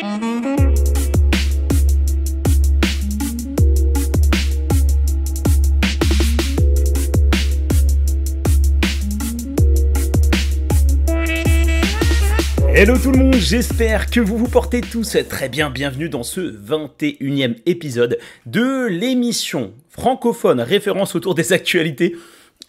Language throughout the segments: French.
Hello tout le monde, j'espère que vous vous portez tous très bien. Bienvenue dans ce 21e épisode de l'émission francophone référence autour des actualités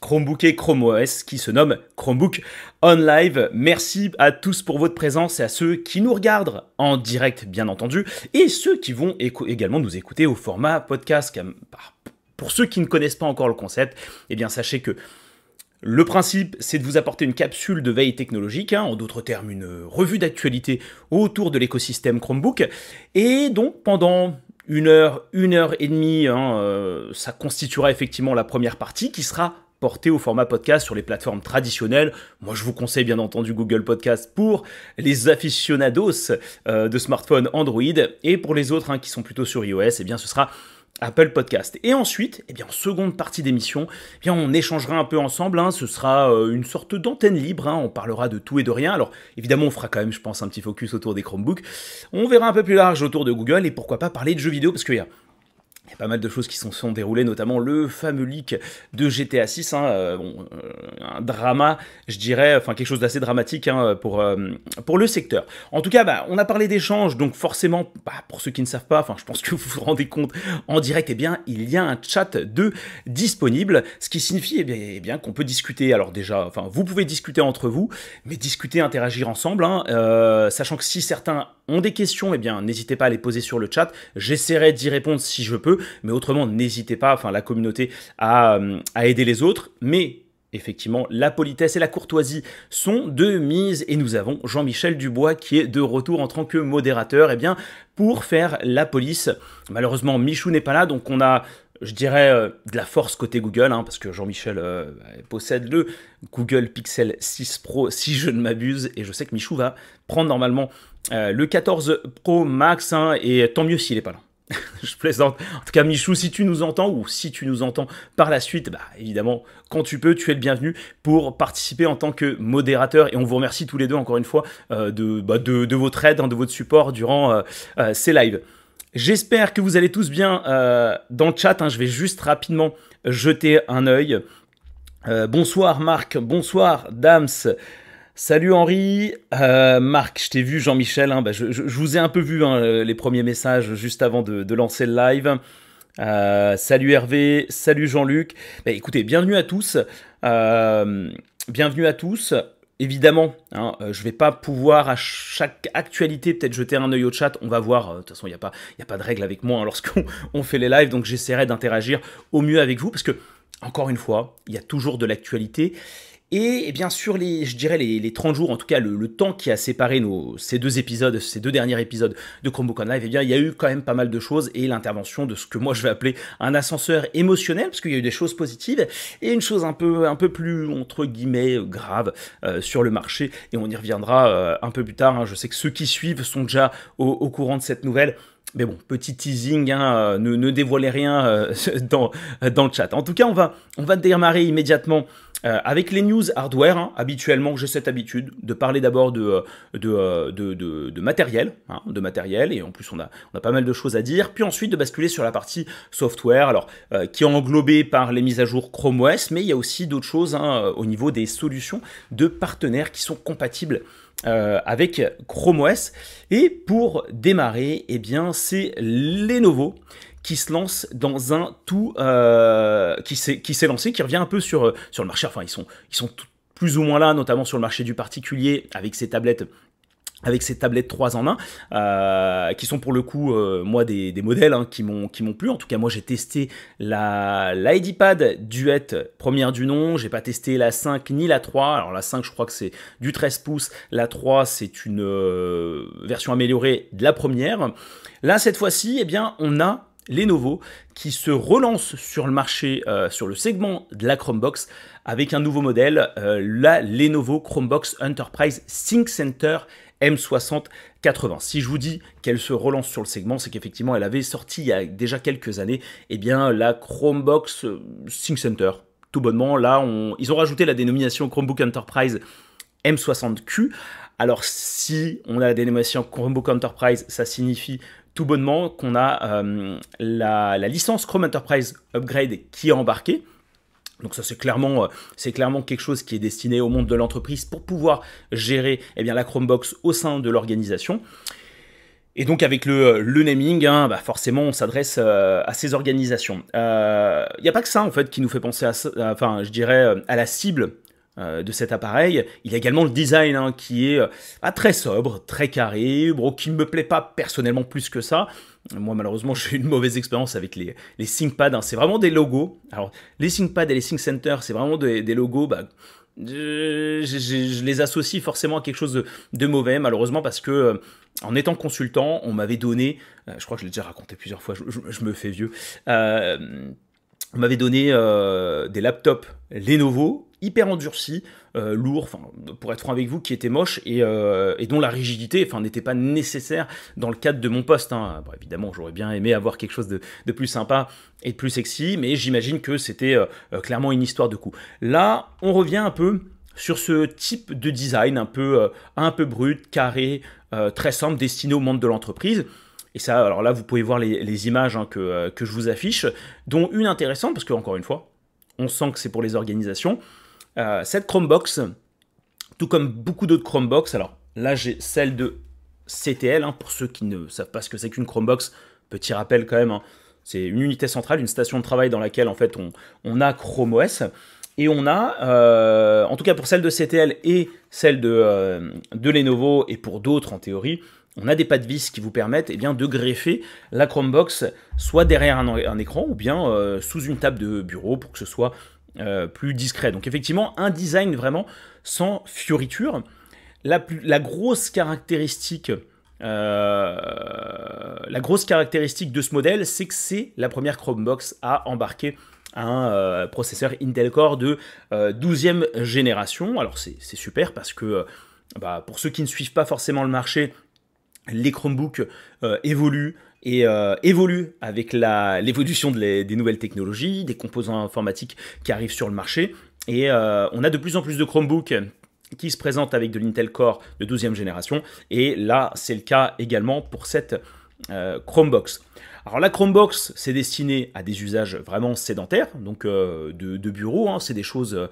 Chromebook et Chrome OS qui se nomme Chromebook On Live. Merci à tous pour votre présence et à ceux qui nous regardent en direct bien entendu et ceux qui vont également nous écouter au format podcast. Pour ceux qui ne connaissent pas encore le concept, eh bien sachez que le principe, c'est de vous apporter une capsule de veille technologique, hein, en d'autres termes une revue d'actualité autour de l'écosystème Chromebook. Et donc pendant une heure, une heure et demie, hein, euh, ça constituera effectivement la première partie qui sera portée au format podcast sur les plateformes traditionnelles. Moi, je vous conseille bien entendu Google Podcast pour les aficionados euh, de smartphones Android et pour les autres hein, qui sont plutôt sur iOS, eh bien, ce sera Apple Podcast. Et ensuite, eh bien, en seconde partie d'émission, eh on échangera un peu ensemble. Hein. ce sera euh, une sorte d'antenne libre. Hein. on parlera de tout et de rien. Alors, évidemment, on fera quand même, je pense, un petit focus autour des Chromebooks. On verra un peu plus large autour de Google et pourquoi pas parler de jeux vidéo parce qu'il y a il y a pas mal de choses qui se sont, déroulées, notamment le fameux leak de GTA 6, hein, euh, euh, un drama, je dirais, enfin quelque chose d'assez dramatique hein, pour, euh, pour le secteur. En tout cas, bah, on a parlé d'échanges, donc forcément, bah, pour ceux qui ne savent pas, enfin je pense que vous vous rendez compte en direct, eh bien il y a un chat de disponible, ce qui signifie eh bien, eh bien qu'on peut discuter. Alors déjà, enfin vous pouvez discuter entre vous, mais discuter, interagir ensemble, hein, sachant que si certains ont des questions, eh bien n'hésitez pas à les poser sur le chat. J'essaierai d'y répondre si je peux, mais autrement n'hésitez pas, enfin la communauté à, euh, à aider les autres. Mais effectivement, la politesse et la courtoisie sont de mise et nous avons Jean-Michel Dubois qui est de retour en tant que modérateur, eh bien pour faire la police. Malheureusement, Michou n'est pas là, donc on a je dirais, euh, de la force côté Google, hein, parce que Jean-Michel euh, possède le Google Pixel 6 Pro, si je ne m'abuse, et je sais que Michou va prendre normalement le 14 Pro Max, hein, et tant mieux s'il n'est pas là. je plaisante. En tout cas, Michou, si tu nous entends, ou si tu nous entends par la suite, bah, évidemment, quand tu peux, tu es le bienvenu pour participer en tant que modérateur. Et on vous remercie tous les deux, encore une fois, de, bah, de, votre aide, hein, de votre support durant ces lives. J'espère que vous allez tous bien euh, dans le chat. Hein. je vais juste rapidement jeter un œil. Euh, bonsoir Marc, bonsoir Dams. Salut Henri, euh, Marc, je t'ai vu, Jean-Michel, hein. bah, je, vous ai un peu vu hein, les premiers messages juste avant de, lancer le live. salut Hervé, salut Jean-Luc. Bah, écoutez, bienvenue à tous. bienvenue à tous. Évidemment, hein, euh, je ne vais pas pouvoir à chaque actualité peut-être jeter un œil au chat. On va voir. Euh, de toute façon, il n'y a, pas, de règle avec moi lorsqu'on fait les lives. Donc j'essaierai d'interagir au mieux avec vous parce que, encore une fois, il y a toujours de l'actualité. Et, eh bien sur les, je dirais les, 30 jours, en tout cas le, temps qui a séparé nos, ces deux épisodes, ces deux derniers épisodes de Chromebook Live, eh bien il y a eu quand même pas mal de choses et l'intervention de ce que moi je vais appeler un ascenseur émotionnel, parce qu'il y a eu des choses positives et une chose un peu, un peu plus entre guillemets grave euh, sur le marché et on y reviendra euh, un peu plus tard. Hein. Je sais que ceux qui suivent sont déjà au courant de cette nouvelle. Mais bon, petit teasing, hein, euh, ne, ne, dévoilez rien euh, dans, dans le chat. En tout cas, on va, on va démarrer immédiatement euh, avec les news hardware. Hein. Habituellement, j'ai cette habitude de parler d'abord de, de, de, matériel, hein, de matériel, et en plus on a, pas mal de choses à dire. Puis ensuite de basculer sur la partie software, alors qui est englobée par les mises à jour Chrome OS, mais il y a aussi d'autres choses au niveau des solutions de partenaires qui sont compatibles euh, avec Chrome OS. Et pour démarrer, eh bien, c'est Lenovo qui se lance dans un tout euh, qui s'est lancé, qui revient un peu sur, sur le marché. Enfin, ils sont, ils sont plus ou moins là, notamment sur le marché du particulier, avec ces tablettes avec ces tablettes 3 en 1, euh, qui sont pour le coup, euh, moi, des, modèles hein, qui m'ont plu. En tout cas, moi, j'ai testé la l'IDPad Duet première du nom. J'ai pas testé la 5 ni la 3. Alors la 5, je crois que c'est du 13 pouces. La 3, c'est une euh, version améliorée de la première. Là, cette fois-ci, eh bien, on a Lenovo qui se relance sur le marché, sur le segment de la Chromebox avec un nouveau modèle, la Lenovo Chromebox Enterprise Sync Center M6080. Si je vous dis qu'elle se relance sur le segment, c'est qu'effectivement elle avait sorti il y a déjà quelques années eh bien, la Chromebox euh, Sync Center. Tout bonnement, là, ils ont rajouté la dénomination Chromebook Enterprise M60Q Alors si on a la dénomination Chromebook Enterprise, ça signifie tout bonnement qu'on a la, la, licence Chrome Enterprise Upgrade qui est embarquée. Donc ça c'est clairement, c'est clairement quelque chose qui est destiné au monde de l'entreprise pour pouvoir gérer eh bien, la Chromebox au sein de l'organisation. Et donc avec le, le naming, hein, bah forcément on s'adresse euh, à ces organisations. Il euh, n'y a pas que ça en fait qui nous fait penser à, enfin je dirais à la cible euh, de cet appareil. Il y a également le design hein, qui est ah, très sobre, très carré, qui ne me plaît pas personnellement plus que ça. Moi malheureusement j'ai eu une mauvaise expérience avec les, les ThinkPad, hein. c'est vraiment des logos. Alors les ThinkPad et les ThinkCenter c'est vraiment des, logos... Bah, je, les associe forcément à quelque chose de, mauvais, malheureusement, parce que euh, en étant consultant, on m'avait donné, euh, je crois que je l'ai déjà raconté plusieurs fois, je, me fais vieux, euh, on m'avait donné des laptops Lenovo hyper endurcis, euh, lourds, pour être franc avec vous, qui étaient moches et, dont la rigidité n'était pas nécessaire dans le cadre de mon poste. Hein. évidemment, j'aurais bien aimé avoir quelque chose de, plus sympa et de plus sexy, mais j'imagine que c'était clairement une histoire de coup. Là, on revient un peu sur ce type de design un peu, euh, un peu brut, carré, euh, très simple, destiné au monde de l'entreprise. Alors là, vous pouvez voir les, images hein, euh, que, je vous affiche, dont une intéressante, parce que encore une fois, on sent que c'est pour les organisations. cette Chromebox, tout comme beaucoup d'autres Chromebox, alors là j'ai celle de CTL, hein, pour ceux qui ne savent pas ce que c'est qu'une Chromebox, petit rappel quand même, hein, c'est une unité centrale, une station de travail dans laquelle en fait on, on a Chrome OS. Et on a, euh, en tout cas pour celle de CTL et celle de, euh, de Lenovo et pour d'autres en théorie, on a des pattes vis qui vous permettent eh bien, de greffer la Chromebox soit derrière un, écran ou bien euh, sous une table de bureau pour que ce soit plus discret. Donc effectivement, un design vraiment sans fioriture. La, la grosse caractéristique de ce modèle, c'est que c'est la première Chromebox à embarquer un euh, processeur Intel Core de 12e euh, génération. Alors c'est super parce que euh, bah, pour ceux qui ne suivent pas forcément le marché, les Chromebooks évoluent et évoluent avec l'évolution des nouvelles technologies, des composants informatiques qui arrivent sur le marché. Et on a de plus en plus de Chromebooks qui se présentent avec de l'Intel Core de 12e génération. Et là, c'est le cas également pour cette Chromebox. Alors la Chromebox, c'est destiné à des usages vraiment sédentaires, donc euh, de, bureau, hein. c'est des choses euh,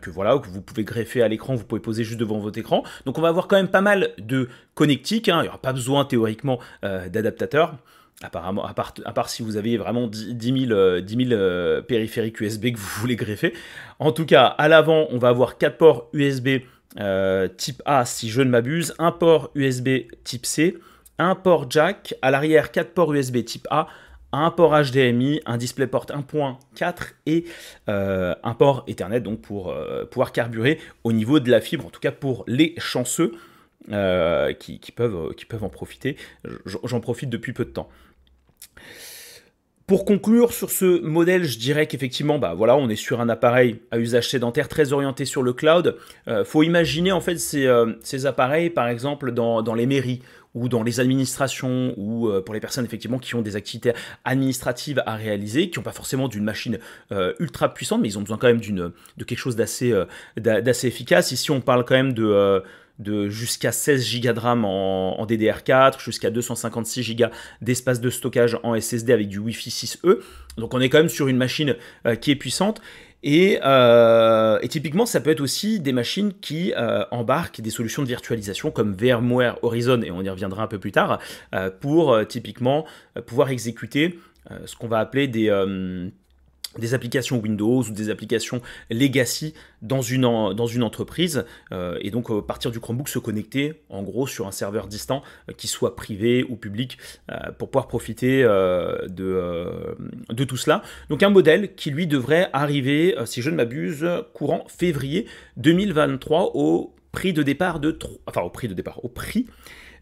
que voilà que vous pouvez greffer à l'écran, vous pouvez poser juste devant votre écran. Donc on va avoir quand même pas mal de connectiques, hein. il n'y aura pas besoin théoriquement euh, d'adaptateurs. Apparemment, à part, si vous avez vraiment 10 000, périphériques USB que vous voulez greffer. En tout cas, à l'avant, on va avoir 4 ports USB type A si je ne m'abuse, un port USB type C, un port jack, à l'arrière 4 ports USB type A, un port HDMI, un DisplayPort 1.4 et euh, un port Ethernet donc pour euh, pouvoir carburer au niveau de la fibre, en tout cas pour les chanceux euh, qui, peuvent, en profiter. J'en profite depuis peu de temps. Pour conclure sur ce modèle, je dirais qu'effectivement, bah voilà, on est sur un appareil à usage sédentaire très orienté sur le cloud. Il faut imaginer en fait ces, appareils, par exemple, dans les mairies ou dans les administrations, ou euh, pour les personnes effectivement qui ont des activités administratives à réaliser, qui n'ont pas forcément d'une machine euh, ultra puissante, mais ils ont besoin quand même d'une de quelque chose d'assez euh, d'assez efficace. Ici, on parle quand même de jusqu'à 16 Go de RAM en, DDR4, jusqu'à 256 Go d'espace de stockage en SSD avec du Wi-Fi 6E. Donc on est quand même sur une machine qui est puissante. Euh, et, typiquement, ça peut être aussi des machines qui euh, embarquent des solutions de virtualisation comme VMware Horizon, et on y reviendra un peu plus tard, euh, pour typiquement pouvoir exécuter ce qu'on va appeler des des applications Windows ou des applications legacy dans une, dans une entreprise euh, et donc à partir du Chromebook se connecter en gros sur un serveur distant euh, qui soit privé ou public euh, pour pouvoir profiter de, de tout cela. Donc un modèle qui lui devrait arriver, si je ne m'abuse, courant février 2023 au prix de départ de enfin au prix de départ au prix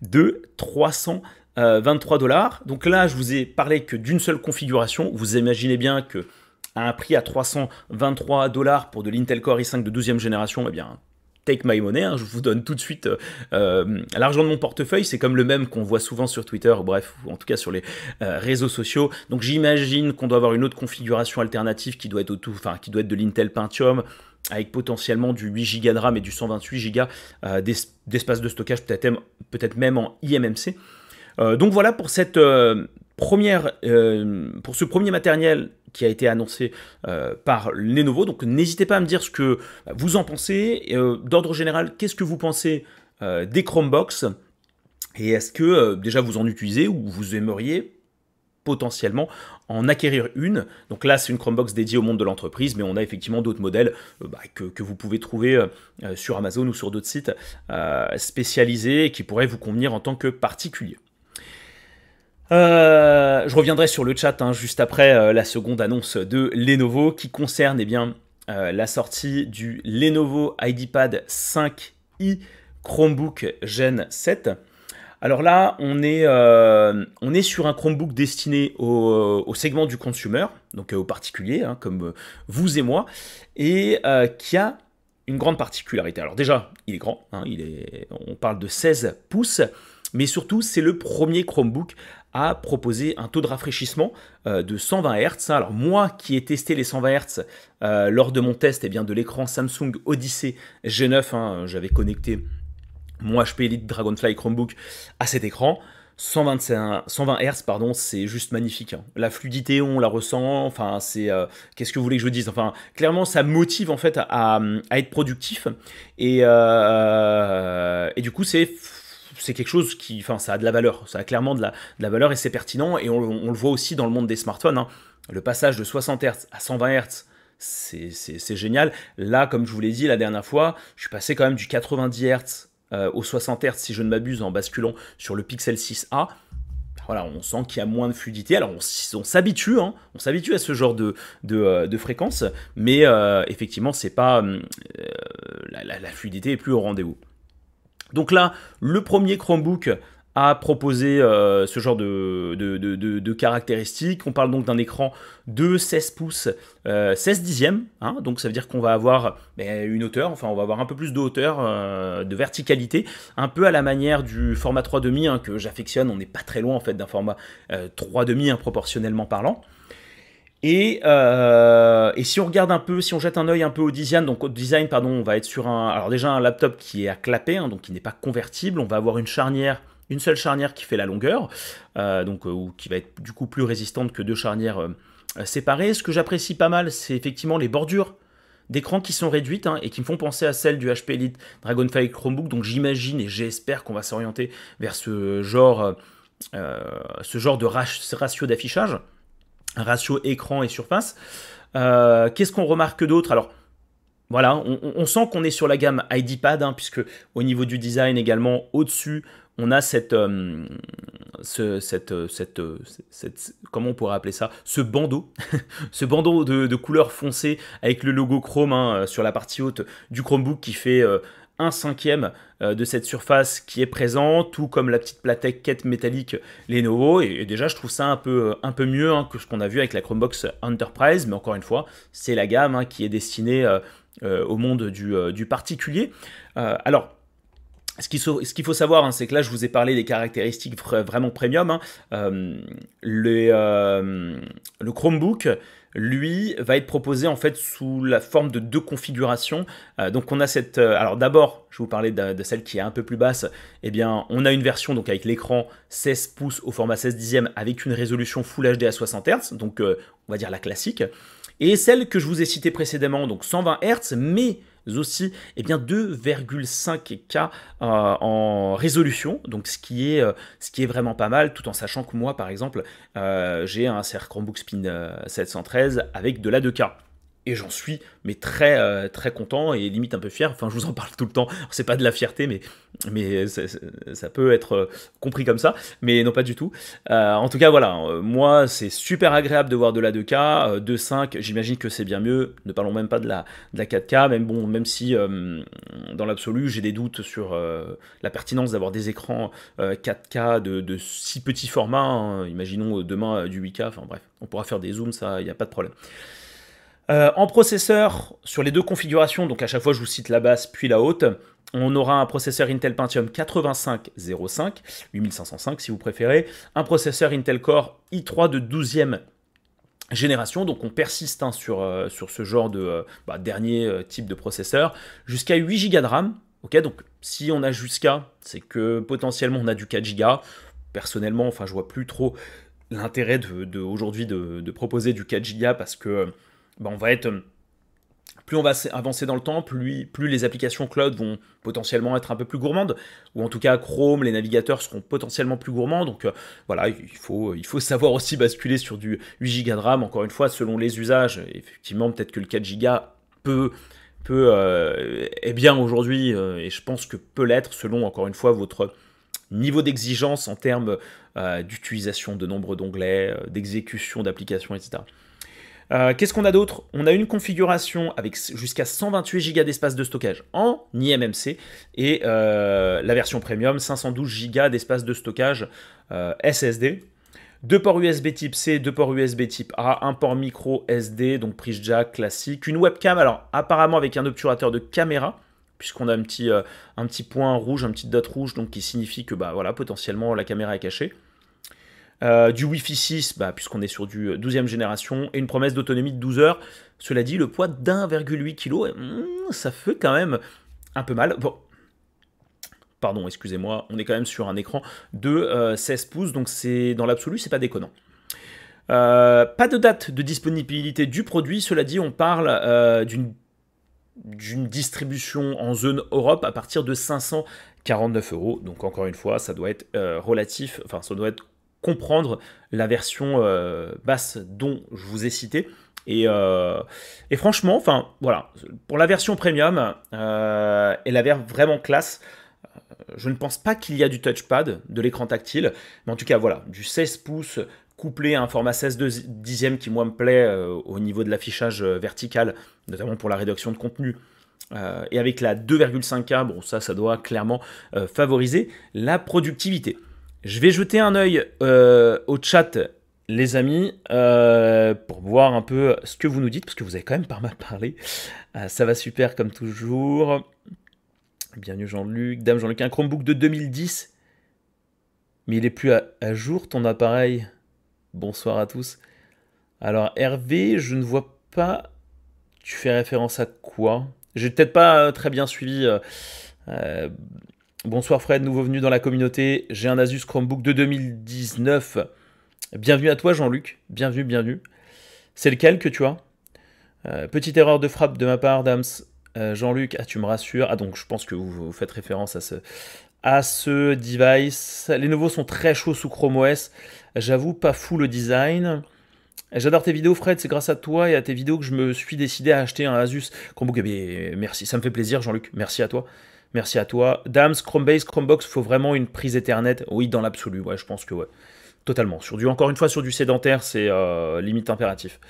de 323 dollars. Donc là, je vous ai parlé que d'une seule configuration. Vous imaginez bien que à un prix à 323 dollars pour de l'Intel Core i5 de 12e génération, eh bien, take my money, hein, je vous donne tout de suite euh, euh, l'argent de mon portefeuille, c'est comme le même qu'on voit souvent sur Twitter, bref, en tout cas sur les euh, réseaux sociaux. Donc j'imagine qu'on doit avoir une autre configuration alternative qui doit être, enfin, qui doit être de l'Intel Pentium, avec potentiellement du 8 Go de RAM et du 128 Go d'espace de stockage, peut-être peut même en IMMC. donc voilà pour cette première, pour ce premier matériel qui a été annoncé par Lenovo. Donc n'hésitez pas à me dire ce que vous en pensez. D'ordre général, qu'est-ce que vous pensez des Chromebox Et est-ce que déjà vous en utilisez ou vous aimeriez potentiellement en acquérir une? Donc là, c'est une Chromebox dédiée au monde de l'entreprise, mais on a effectivement d'autres modèles euh, bah, que, vous pouvez trouver euh, euh, sur Amazon ou sur d'autres sites spécialisés qui pourraient vous convenir en tant que particulier. Je reviendrai sur le chat hein, juste après la seconde annonce de Lenovo qui concerne eh bien, la sortie du Lenovo IdeaPad 5i Chromebook Gen 7. Alors là, on est, euh, on est sur un Chromebook destiné au, segment du consumer, donc euh, aux particuliers, hein, comme euh, vous et moi, et qui a une grande particularité. Alors déjà, il est grand, hein, il est, on parle de 16 pouces, mais surtout, c'est le premier Chromebook à proposer un taux de rafraîchissement de 120 Hz. Alors moi qui ai testé les 120 Hz lors de mon test eh bien, de l'écran Samsung Odyssey G9, hein, j'avais connecté mon HP Elite Dragonfly Chromebook à cet écran. 125, 120 Hz, pardon, c'est juste magnifique. Hein. La fluidité, on la ressent. Enfin, c'est euh, qu'est-ce que vous voulez que je dise? Enfin, clairement, ça motive en fait à, être productif. Et, euh, et du coup, c'est c'est quelque chose qui, enfin, ça a de la valeur. Ça a clairement de la, de valeur et c'est pertinent. Et on, le voit aussi dans le monde des smartphones. Hein. Le passage de 60 Hz à 120 Hz, c'est génial. Là, comme je vous l'ai dit la dernière fois, je suis passé quand même du 90 Hz euh, aux 60 Hz, si je ne m'abuse, en basculant sur le Pixel 6a. Voilà, on sent qu'il y a moins de fluidité. Alors, on, s'habitue, hein, on s'habitue à ce genre de, de, euh, fréquence, mais euh, effectivement, c'est pas la, la, fluidité est plus au rendez-vous. Donc là, le premier Chromebook à proposer euh, ce genre de, de, caractéristiques. On parle donc d'un écran de 16 pouces, 16 euh, dixièmes, hein. donc ça veut dire qu'on va avoir ben, une hauteur, enfin on va avoir un peu plus de hauteur, euh, de verticalité, un peu à la manière du format 3,5 hein, que j'affectionne, on n'est pas très loin en fait d'un format 3,5 hein, proportionnellement parlant. Et, et, si on regarde un peu, si on jette un œil un peu au design, donc au design, pardon, on va être sur un, alors déjà un laptop qui est à clapper, donc qui n'est pas convertible. On va avoir une charnière une seule charnière qui fait la longueur, euh, donc, euh, ou qui va être du coup plus résistante que deux charnières euh, séparées. Ce que j'apprécie pas mal, c'est effectivement les bordures d'écran qui sont réduites hein, et qui me font penser à celles du HP Elite Dragonfly Chromebook. Donc j'imagine et j'espère qu'on va s'orienter vers ce genre, ce genre de ratio d'affichage, ratio écran et surface. Qu'est-ce qu'on remarque d'autre? Alors voilà, on, sent qu'on est sur la gamme IDPad, hein, puisque au niveau du design également, au-dessus, on a cette, euh, ce, cette, euh, euh, cette, comment on pourrait appeler ça, ce bandeau, ce bandeau de, couleur foncée avec le logo Chrome hein, sur la partie haute du Chromebook qui fait un cinquième de cette surface qui est présente, tout comme la petite plaquette quête métallique Lenovo. Et, déjà, je trouve ça un peu, un peu mieux hein, que ce qu'on a vu avec la Chromebox Enterprise. Mais encore une fois, c'est la gamme hein, qui est destinée au monde du, particulier. alors, ce qu'il faut, savoir, hein, c'est que là, je vous ai parlé des caractéristiques vraiment premium. Euh, euh, le, Chromebook, lui, va être proposé en fait sous la forme de deux configurations. Euh, donc, on a cette. alors, d'abord, je vais vous parler de, celle qui est un peu plus basse. Eh bien, on a une version donc avec l'écran 16 pouces au format 16 dixième avec une résolution Full HD à 60 Hz. Donc, on va dire la classique. Et celle que je vous ai citée précédemment, donc 120 Hz, mais aussi eh bien 2,5K euh, en résolution, donc ce qui, est, euh, ce qui est vraiment pas mal, tout en sachant que moi par exemple euh, j'ai un Chromebook Spin 713 avec de la 2K et j'en suis mais très euh, très content et limite un peu fier. Enfin, je vous en parle tout le temps. C'est pas de la fierté, mais mais ça, peut être euh, compris comme ça, mais non pas du tout. Euh, en tout cas, voilà, moi c'est super agréable de voir de la 2K, 2.5. J'imagine que c'est bien mieux. Ne parlons même pas de la de la 4K, même bon, même si dans l'absolu j'ai des doutes sur la pertinence d'avoir des écrans 4K de, de, si petits formats. Hein. Imaginons demain du 8K. Enfin bref, on pourra faire des zooms, ça, il n'y a pas de problème. Euh, en processeur, sur les deux configurations, donc à chaque fois je vous cite la basse puis la haute, on aura un processeur Intel Pentium 8505, 8505 si vous préférez, un processeur Intel Core i3 de 12e génération, donc on persiste hein, sur, euh, sur ce genre de euh, bah, dernier type de processeur, jusqu'à 8 Go de RAM. Ok, donc si on a jusqu'à, c'est que potentiellement on a du 4 Go. Personnellement, enfin, je vois plus trop l'intérêt de, aujourd'hui de, proposer du 4 Go parce que bah, on va être plus on va avancer dans le temps, plus, plus, les applications cloud vont potentiellement être un peu plus gourmandes, ou en tout cas Chrome, les navigateurs seront potentiellement plus gourmands. Donc euh, voilà, il faut, il faut savoir aussi basculer sur du 8 Go de RAM, encore une fois, selon les usages. Effectivement, peut-être que le 4 Go peut, peut euh, est bien aujourd'hui, euh, et je pense que peut l'être selon, encore une fois, votre niveau d'exigence en termes d'utilisation de nombre d'onglets, d'exécution d'applications, etc. Euh, qu'est-ce qu'on a d'autre? On a une configuration avec jusqu'à 128 Go d'espace de stockage en IMMC et euh, la version premium 512 Go d'espace de stockage euh, SSD. Deux ports USB type C, deux ports USB type A, un port micro SD, donc prise jack classique, une webcam, alors apparemment avec un obturateur de caméra, puisqu'on a un petit, point rouge, un petit dot rouge, donc qui signifie que bah, voilà, potentiellement la caméra est cachée. Euh, du Wi-Fi 6, bah, puisqu'on est sur du 12e génération, et une promesse d'autonomie de 12 heures. Cela dit, le poids d'1,8 kg, hmm, ça fait quand même un peu mal. Bon, pardon, excusez-moi, on est quand même sur un écran de 16 euh, pouces, donc c'est dans l'absolu, c'est pas déconnant. Euh, pas de date de disponibilité du produit, cela dit, on parle d'une distribution en zone Europe à partir de 549 euros. Donc encore une fois, ça doit être relatif, enfin ça doit être comprendre la version euh, basse dont je vous ai cité. Et, euh, et franchement, enfin voilà, pour la version premium, euh, elle avait vraiment classe. Je ne pense pas qu'il y a du touchpad, de l'écran tactile, mais en tout cas voilà, du 16 pouces couplé à un format 16 dixième qui moi me plaît au niveau de l'affichage vertical, notamment pour la réduction de contenu. et avec la 2,5K, bon ça, ça doit clairement favoriser la productivité. Je vais jeter un œil euh, au chat, les amis, euh, pour voir un peu ce que vous nous dites, parce que vous avez quand même pas mal parlé. Euh, ça va super comme toujours. Bienvenue Jean-Luc. Dame Jean-Luc, un Chromebook de 2010. Mais il est plus à, jour ton appareil. Bonsoir à tous. Alors Hervé, je ne vois pas. Tu fais référence à quoi? J'ai peut-être pas très bien suivi. Bonsoir Fred, nouveau venu dans la communauté. J'ai un Asus Chromebook de 2019. Bienvenue à toi Jean-Luc. Bienvenue, bienvenue. C'est lequel que tu as? Euh, Petite erreur de frappe de ma part, Dams. Euh, Jean-Luc, ah, tu me rassures. Ah, donc je pense que vous, faites référence à ce, à ce device. Les nouveaux sont très chauds sous Chrome OS. J'avoue, pas fou le design. J'adore tes vidéos, Fred. C'est grâce à toi et à tes vidéos que je me suis décidé à acheter un Asus Chromebook. Eh bien, merci, ça me fait plaisir, Jean-Luc. Merci à toi. Merci à toi. Dams, Chromebase, Chromebox, faut vraiment une prise Ethernet Oui, dans l'absolu, ouais, je pense que ouais. Totalement. Sur du, encore une fois, sur du sédentaire, c'est euh, limite impératif.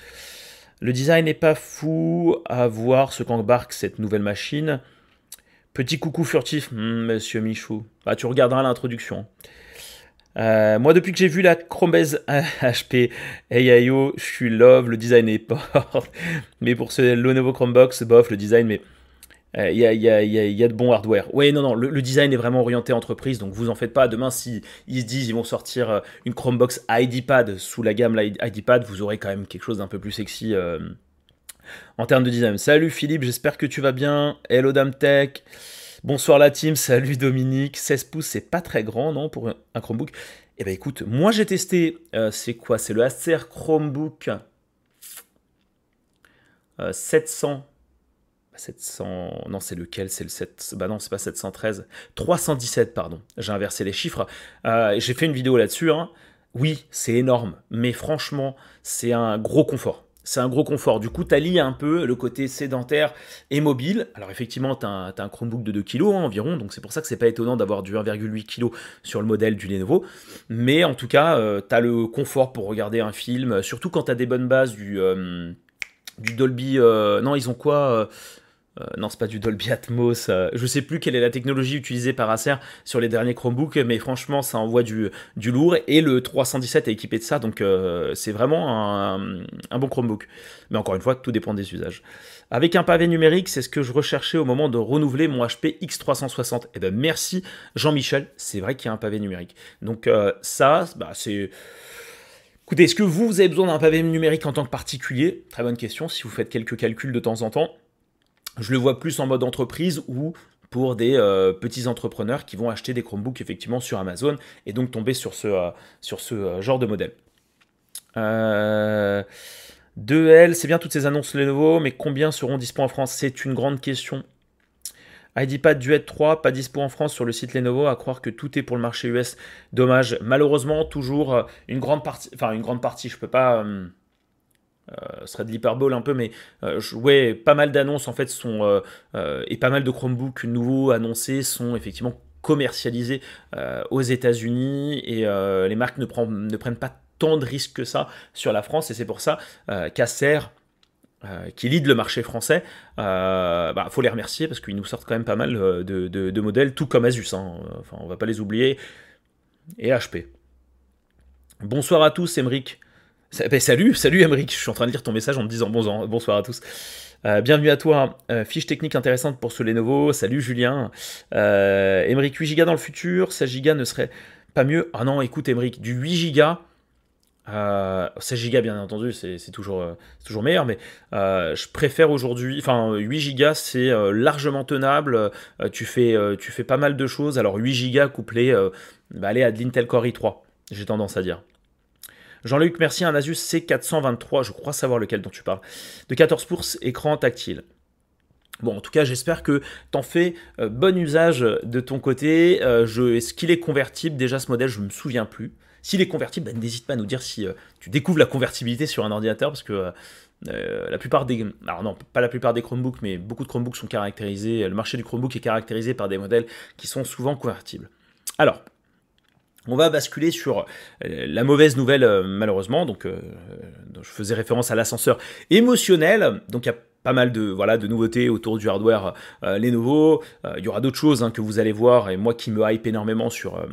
Le design n'est pas fou à voir ce qu'embarque cette nouvelle machine. Petit coucou furtif, hmm, monsieur Michou. Bah, tu regarderas l'introduction. Euh, moi, depuis que j'ai vu la Chromebase HP AIO, je suis love, le design est pas. mais pour ce Lenovo Chromebox, bof, le design, mais il y, a, de bons hardware. Oui, non, non, le, design est vraiment orienté entreprise, donc vous en faites pas. Demain, si se disent ils vont sortir euh, une Chromebox IDPad sous la gamme IDPad, vous aurez quand même quelque chose d'un peu plus sexy euh, en termes de design. Salut Philippe, j'espère que tu vas bien. Hello Damtech. Bonsoir la team, salut Dominique. 16 pouces, c'est pas très grand, non, pour un Chromebook? Eh ben écoute, moi j'ai testé, euh, c'est quoi? C'est le Acer Chromebook 700 700, non c'est lequel? C'est le 7, bah non c'est pas 713, 317 pardon, j'ai inversé les chiffres, euh, j'ai fait une vidéo là-dessus, hein. oui c'est énorme, mais franchement c'est un gros confort. C'est un gros confort. Du coup, tu allies un peu le côté sédentaire et mobile. Alors, effectivement, tu un Chromebook de 2 kg hein, environ, donc c'est pour ça que c'est pas étonnant d'avoir du 1,8 kg sur le modèle du Lenovo. Mais en tout cas, euh, tu as le confort pour regarder un film, surtout quand tu des bonnes bases du, euh, du Dolby. non, ils ont quoi euh, non, c'est pas du Dolby Atmos. Euh, je sais plus quelle est la technologie utilisée par Acer sur les derniers Chromebooks, mais franchement, ça envoie du, lourd. Et le 317 est équipé de ça, donc euh, c'est vraiment un, bon Chromebook. Mais encore une fois, tout dépend des usages. Avec un pavé numérique, c'est ce que je recherchais au moment de renouveler mon HP X360. Et ben merci Jean-Michel, c'est vrai qu'il y a un pavé numérique. Donc ça, bah, c'est Écoutez, est-ce que vous avez besoin d'un pavé numérique en tant que particulier? Très bonne question, si vous faites quelques calculs de temps en temps. Je le vois plus en mode entreprise ou pour des euh, petits entrepreneurs qui vont acheter des Chromebooks effectivement sur Amazon et donc tomber sur ce, euh, euh, genre de modèle. 2L, c'est bien toutes ces annonces Lenovo, mais combien seront dispo en France? C'est une grande question. IDPad Duet 3, pas dispo en France sur le site Lenovo, à croire que tout est pour le marché US. Dommage. Malheureusement, toujours une grande partie, enfin une grande partie, je peux pas euh, ce serait de l'hyperbole un peu, mais euh, ouais, pas mal d'annonces en fait sont euh, et pas mal de Chromebooks nouveaux annoncés sont effectivement commercialisés aux États-Unis et les marques ne, ne, prennent pas tant de risques que ça sur la France et c'est pour ça qu'Acer qui lead le marché français, il bah, faut les remercier parce qu'ils nous sortent quand même pas mal de, modèles, tout comme Asus, hein. enfin on va pas les oublier, et HP. Bonsoir à tous, Emric. Ben, salut, salut Emeric, je suis en train de lire ton message en me disant bonsoir à tous. Euh, bienvenue à toi, euh, fiche technique intéressante pour ce Lenovo, salut Julien. Euh, 8 Go dans le futur, 16 Go ne serait pas mieux. Ah non, écoute Emeric, du 8 Go, 16 Go bien entendu, c'est toujours, toujours meilleur, mais je préfère aujourd'hui, enfin 8 Go c'est largement tenable, tu, fais, tu fais pas mal de choses, alors 8 Go couplé, bah, allez à de l'Intel Core i3, j'ai tendance à dire. Jean-Luc, merci, un Asus C423, je crois savoir lequel dont tu parles, de 14 pouces, écran tactile. Bon, en tout cas, j'espère que tu en fais euh, bon usage de ton côté. Euh, est-ce qu'il est convertible? Déjà, ce modèle, je ne me souviens plus. S'il est convertible, ben, n'hésite pas à nous dire si euh, tu découvres la convertibilité sur un ordinateur, parce que la plupart des... Alors non, pas la plupart des Chromebooks, mais beaucoup de Chromebooks sont caractérisés... Le marché du Chromebook est caractérisé par des modèles qui sont souvent convertibles. Alors, on va basculer sur euh, la mauvaise nouvelle, euh, malheureusement. Donc, euh, je faisais référence à l'ascenseur émotionnel. Donc, il y a pas mal de, voilà, de nouveautés autour du hardware Lenovo. il y aura d'autres choses hein, que vous allez voir, et moi qui me hype énormément sur,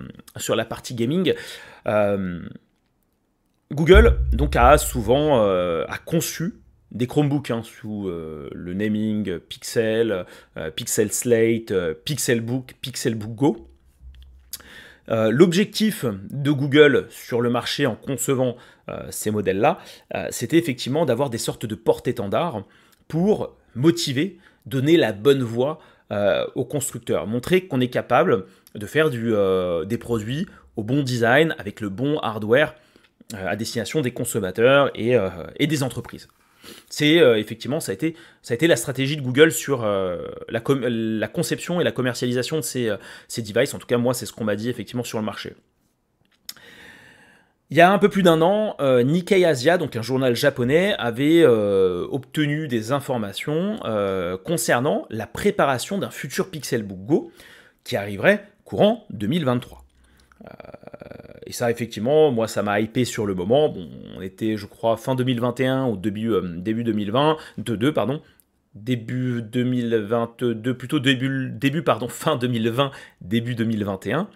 la partie gaming. Google donc, a souvent conçu des Chromebooks hein, sous le naming Pixel, Pixel Slate, Pixelbook, Pixelbook Go. Euh, l'objectif de Google sur le marché en concevant euh, ces modèles-là, euh, c'était effectivement d'avoir des sortes de porte-étendards pour motiver, donner la bonne voie aux constructeurs, montrer qu'on est capable de faire des produits au bon design, avec le bon hardware à destination des consommateurs et des entreprises. C'est euh, effectivement, ça a, été, la stratégie de Google sur euh, la, conception et la commercialisation de ces, euh, ces devices. En tout cas, moi, c'est ce qu'on m'a dit effectivement sur le marché. Il y a un peu plus d'un an, Nikkei Asia, donc un journal japonais, avait obtenu des informations concernant la préparation d'un futur Pixelbook Go qui arriverait courant 2023. Et ça, effectivement, moi, ça m'a hypé sur le moment. Bon, on était, je crois, fin 2021 ou début, euh, début 2022, pardon. Début 2022, plutôt début, début, pardon, fin 2020, début 2021.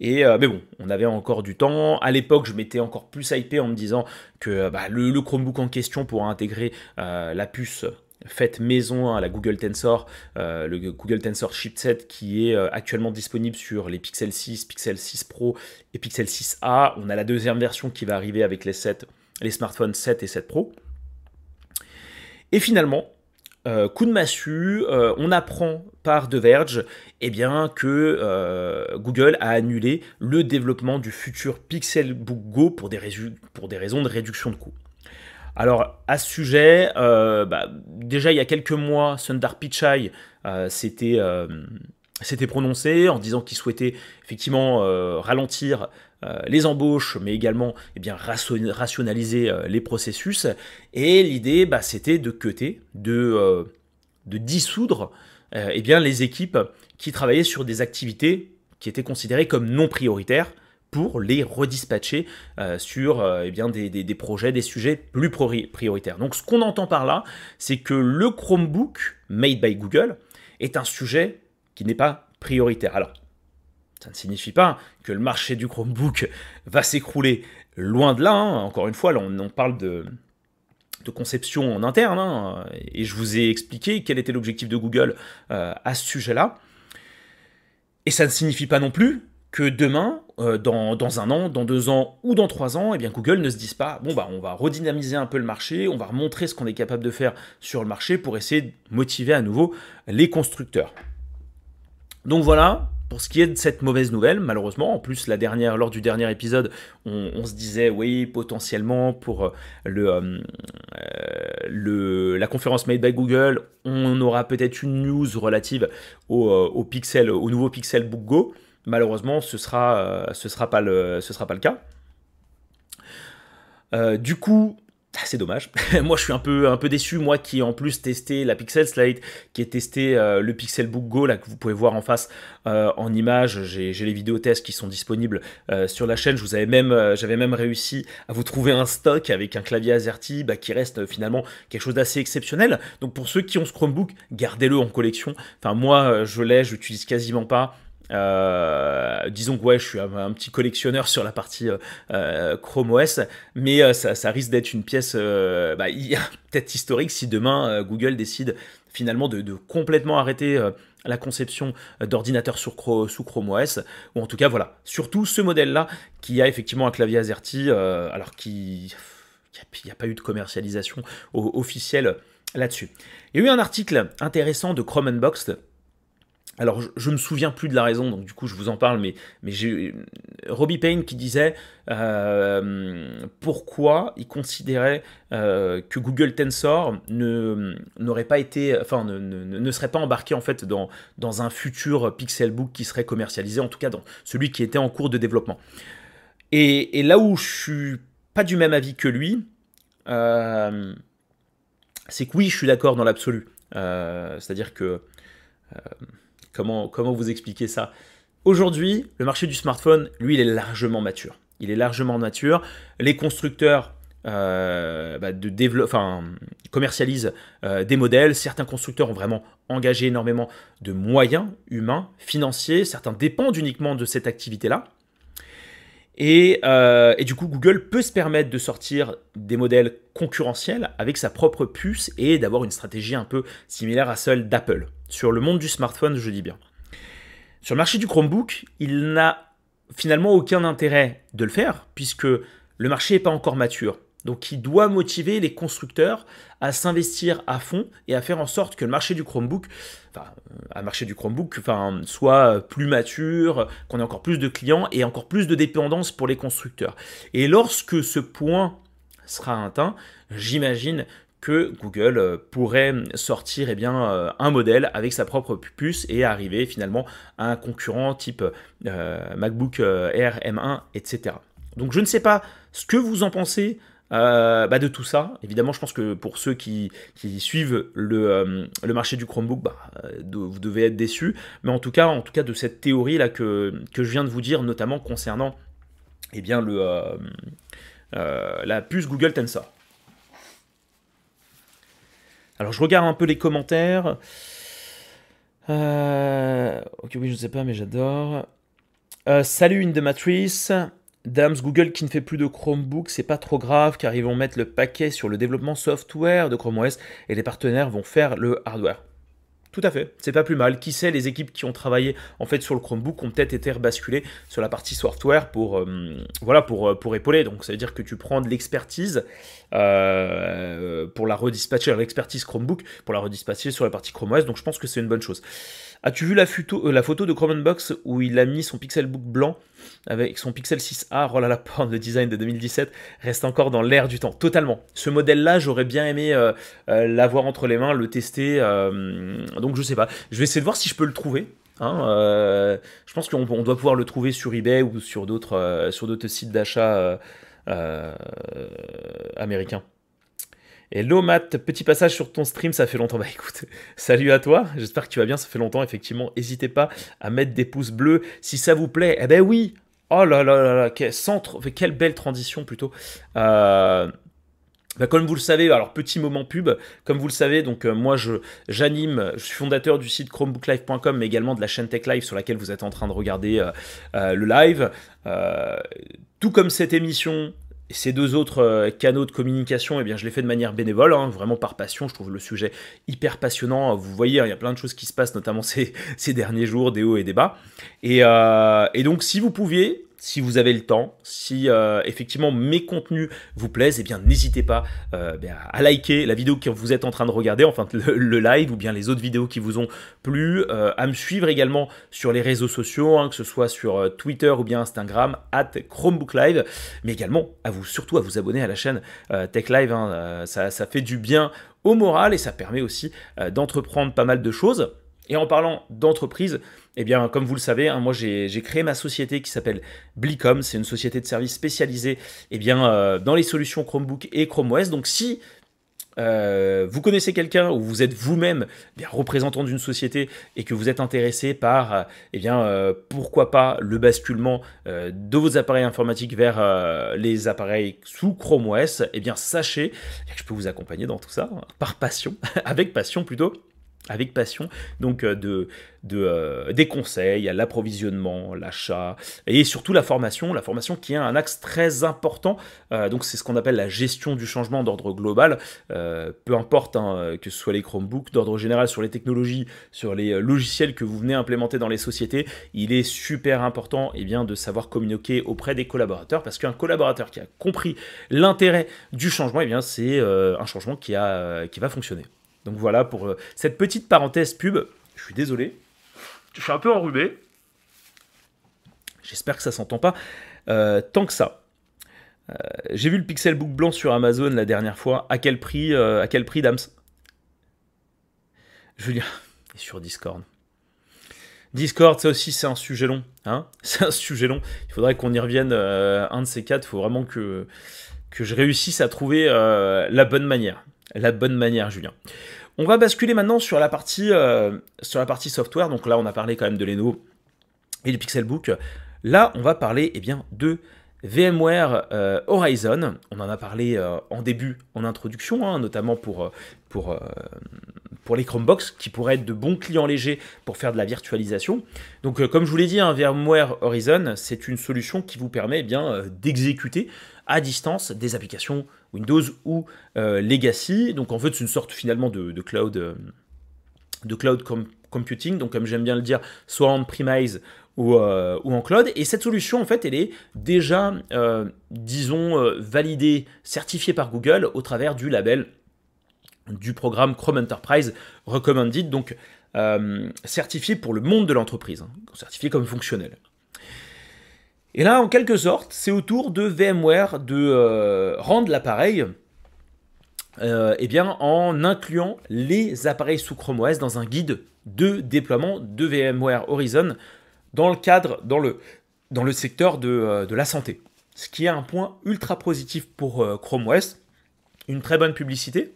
Et euh, mais bon, on avait encore du temps. À l'époque, je m'étais encore plus hypé en me disant que bah, le, Chromebook en question pourra intégrer euh, la puce faite maison à la Google Tensor, euh, le Google Tensor chipset qui est euh, actuellement disponible sur les Pixel 6, Pixel 6 Pro et Pixel 6a. On a la deuxième version qui va arriver avec les, 7, les smartphones 7 et 7 Pro. Et finalement, euh, coup de massue, on apprend par The Verge eh bien, que Google a annulé le développement du futur Pixelbook Go pour des, pour des raisons de réduction de coûts. Alors, à ce sujet, euh, bah, déjà il y a quelques mois, Sundar Pichai euh, euh, s'était prononcé en disant qu'il souhaitait effectivement ralentir les embauches, mais également eh rationaliser les processus. Et l'idée, bah, c'était de cuter, de, dissoudre eh les équipes qui travaillaient sur des activités qui étaient considérées comme non prioritaires pour les redispatcher euh, sur euh, eh bien, des, projets, des sujets plus prioritaires. Donc ce qu'on entend par là, c'est que le Chromebook made by Google est un sujet qui n'est pas prioritaire. Alors, ça ne signifie pas que le marché du Chromebook va s'écrouler loin de là. Hein. Encore une fois, on, parle de, de, conception en interne, hein. et je vous ai expliqué quel était l'objectif de Google euh, à ce sujet-là. Et ça ne signifie pas non plus que demain, dans, dans, un an, dans deux ans ou dans trois ans, eh Google ne se dise pas bon bah on va redynamiser un peu le marché, on va montrer ce qu'on est capable de faire sur le marché pour essayer de motiver à nouveau les constructeurs. Donc voilà, pour ce qui est de cette mauvaise nouvelle, malheureusement, en plus la dernière, lors du dernier épisode, on, se disait oui potentiellement pour euh, le, euh, le, la conférence Made by Google, on aura peut-être une news relative euh, au, Pixel, au nouveau Pixel Book Go. Malheureusement, ce sera, ce sera pas le, cas. du coup, ah, c'est dommage. moi, je suis un peu, déçu. Moi qui ai en plus testé la Pixel Slate, qui ai testé euh, le Pixel Book Go, là, que vous pouvez voir en face euh, en image. J'ai les vidéos tests qui sont disponibles euh, sur la chaîne. J'avais même réussi à vous trouver un stock avec un clavier AZERTY bah, qui reste finalement quelque chose d'assez exceptionnel. Donc pour ceux qui ont ce Chromebook, gardez-le en collection. Enfin, moi, je l'ai, je l'utilise quasiment pas. Euh, disons que ouais, je suis un, petit collectionneur sur la partie euh, euh, Chrome OS, mais ça, risque d'être une pièce bah, peut-être historique si demain Google décide finalement de, complètement arrêter la conception d'ordinateurs sous Chrome OS, ou en tout cas voilà, surtout ce modèle-là qui a effectivement un clavier AZERTY, alors qu'il n'y a, pas eu de commercialisation officielle là-dessus. Il y a eu un article intéressant de Chrome Unboxed alors, je, ne me souviens plus de la raison, donc du coup, je vous en parle, mais, j'ai Robbie Payne qui disait euh, pourquoi il considérait euh, que Google Tensor n'aurait pas été, enfin, ne, ne, serait pas embarqué en fait dans, dans un futur Pixelbook qui serait commercialisé, en tout cas dans celui qui était en cours de développement. Et, là où je suis pas du même avis que lui, euh, c'est que oui, je suis d'accord dans l'absolu. C'est-à-dire que Comment, vous expliquer ça? Aujourd'hui, le marché du smartphone, lui, il est largement mature. Il est largement mature. Les constructeurs euh, bah, commercialisent euh, des modèles. Certains constructeurs ont vraiment engagé énormément de moyens humains, financiers. Certains dépendent uniquement de cette activité-là. Et, euh, et, du coup, Google peut se permettre de sortir des modèles concurrentiels avec sa propre puce et d'avoir une stratégie un peu similaire à celle d'Apple. Sur le monde du smartphone, je dis bien. Sur le marché du Chromebook, il n'a finalement aucun intérêt de le faire, puisque le marché n'est pas encore mature. Donc il doit motiver les constructeurs à s'investir à fond et à faire en sorte que le marché du Chromebook, enfin, un marché du Chromebook, enfin, soit plus mature, qu'on ait encore plus de clients et encore plus de dépendance pour les constructeurs. Et lorsque ce point sera atteint, j'imagine que Google euh, pourrait sortir eh euh, un modèle avec sa propre puce et arriver finalement à un concurrent type euh, MacBook Air M1, etc. Donc je ne sais pas ce que vous en pensez bah, de tout ça. Évidemment, je pense que pour ceux qui, suivent le, marché du Chromebook, bah, vous devez être déçus. Mais en tout cas, en tout cas de cette théorie là que, je viens de vous dire, notamment concernant eh bien, le, la puce Google Tensor. Alors je regarde un peu les commentaires. Euh, ok, oui, je ne sais pas, mais j'adore. Euh, salut une de matrice. Dams Google qui ne fait plus de Chromebook, c'est pas trop grave car ils vont mettre le paquet sur le développement software de Chrome OS et les partenaires vont faire le hardware. Tout à fait, c'est pas plus mal. Qui sait, les équipes qui ont travaillé en fait sur le Chromebook ont peut-être été rebasculées sur la partie software pour, euh, voilà, pour, euh, pour épauler. Donc ça veut dire que tu prends de l'expertise euh, pour la redispatcher, l'expertise Chromebook pour la redispatcher sur la partie Chrome OS. Donc je pense que c'est une bonne chose. As-tu vu la photo, la photo de Chromenbox où il a mis son Pixelbook blanc avec son Pixel 6a Oh là là, porn, le design de 2017 reste encore dans l'air du temps, totalement. Ce modèle-là, j'aurais bien aimé l'avoir entre les mains, le tester. donc je sais pas. Je vais essayer de voir si je peux le trouver. Hein, euh, je pense qu'on doit pouvoir le trouver sur eBay ou sur d'autres euh, sites d'achat euh, américains. Hello Matt, petit passage sur ton stream, ça fait longtemps. Bah écoute, salut à toi, j'espère que tu vas bien, ça fait longtemps effectivement. N'hésitez pas à mettre des pouces bleus si ça vous plaît. Eh ben oui, oh là là là là, quelle belle transition plutôt. Euh, bah, comme vous le savez, alors petit moment pub, comme vous le savez, donc euh, moi je j'anime, je suis fondateur du site chromebooklive.com, mais également de la chaîne Tech Live sur laquelle vous êtes en train de regarder euh, euh, le live. tout comme cette émission, et ces deux autres canaux de communication, eh bien, je les fais de manière bénévole, hein, vraiment par passion. Je trouve le sujet hyper passionnant. Vous voyez, hein, il y a plein de choses qui se passent, notamment ces, ces derniers jours, des hauts et des bas. Et, et donc, si vous pouviez, si vous avez le temps, si euh, effectivement mes contenus vous plaisent, eh bien n'hésitez pas euh, ben, à liker la vidéo que vous êtes en train de regarder, enfin le, live ou bien les autres vidéos qui vous ont plu, euh, à me suivre également sur les réseaux sociaux, hein, que ce soit sur Twitter ou bien Instagram, at Chromebook Live, mais également à vous surtout à vous abonner à la chaîne Tech Live, hein, ça, ça, fait du bien au moral et ça permet aussi d'entreprendre pas mal de choses. Et en parlant d'entreprise, eh bien, comme vous le savez, hein, moi j'ai créé ma société qui s'appelle Blicom. C'est une société de services spécialisée eh bien, euh, dans les solutions Chromebook et Chrome OS. Donc si euh, vous connaissez quelqu'un ou vous êtes vous-même eh représentant d'une société et que vous êtes intéressé par, euh, eh bien, pourquoi pas le basculement de vos appareils informatiques vers les appareils sous Chrome OS, eh bien, sachez que je peux vous accompagner dans tout ça, hein, par passion, avec passion plutôt avec passion, donc euh, de, euh, des conseils, à l'approvisionnement, l'achat et surtout la formation, la formation qui est un axe très important. Euh, donc c'est ce qu'on appelle la gestion du changement d'ordre global, peu importe hein, que ce soit les Chromebooks, d'ordre général sur les technologies, sur les logiciels que vous venez implémenter dans les sociétés, il est super important et eh bien, de savoir communiquer auprès des collaborateurs parce qu'un collaborateur qui a compris l'intérêt du changement, eh c'est un changement qui, a, qui va fonctionner. Donc voilà pour euh, cette petite parenthèse pub. Je suis désolé. Je suis un peu enrhumé. J'espère que ça s'entend pas euh, tant que ça. Euh, j'ai vu le Pixelbook blanc sur Amazon la dernière fois. À quel prix, à quel prix, Dams? Julien, et sur Discord. Discord, ça aussi, c'est un sujet long. Hein c'est un sujet long. Il faudrait qu'on y revienne un de ces quatre. Il faut vraiment que, que je réussisse à trouver la bonne manière. La bonne manière, Julien. On va basculer maintenant sur la partie, euh, sur la partie software. Donc là, on a parlé quand même de Leno et du Pixelbook. Là, on va parler eh bien, de VMware euh, Horizon. On en a parlé euh, en début, en introduction, hein, notamment pour, les Chromebox, qui pourraient être de bons clients légers pour faire de la virtualisation. Donc, comme je vous l'ai dit, un VMware Horizon, c'est une solution qui vous permet eh bien d'exécuter à distance des applications Windows ou euh, Legacy. Donc en fait, c'est une sorte finalement de, cloud, de cloud euh, computing. Donc comme j'aime bien le dire, soit en premise ou, euh, ou, en cloud. Et cette solution, en fait, elle est déjà, disons, validée, certifiée par Google au travers du label du programme Chrome Enterprise Recommended, donc certifié pour le monde de l'entreprise, hein, certifié comme fonctionnel. Et là, en quelque sorte, c'est au tour de VMware de euh, rendre l'appareil euh, eh bien, en incluant les appareils sous Chrome OS dans un guide de déploiement de VMware Horizon dans le cadre, dans le, secteur euh, de la santé. Ce qui est un point ultra positif pour Chrome OS, une très bonne publicité.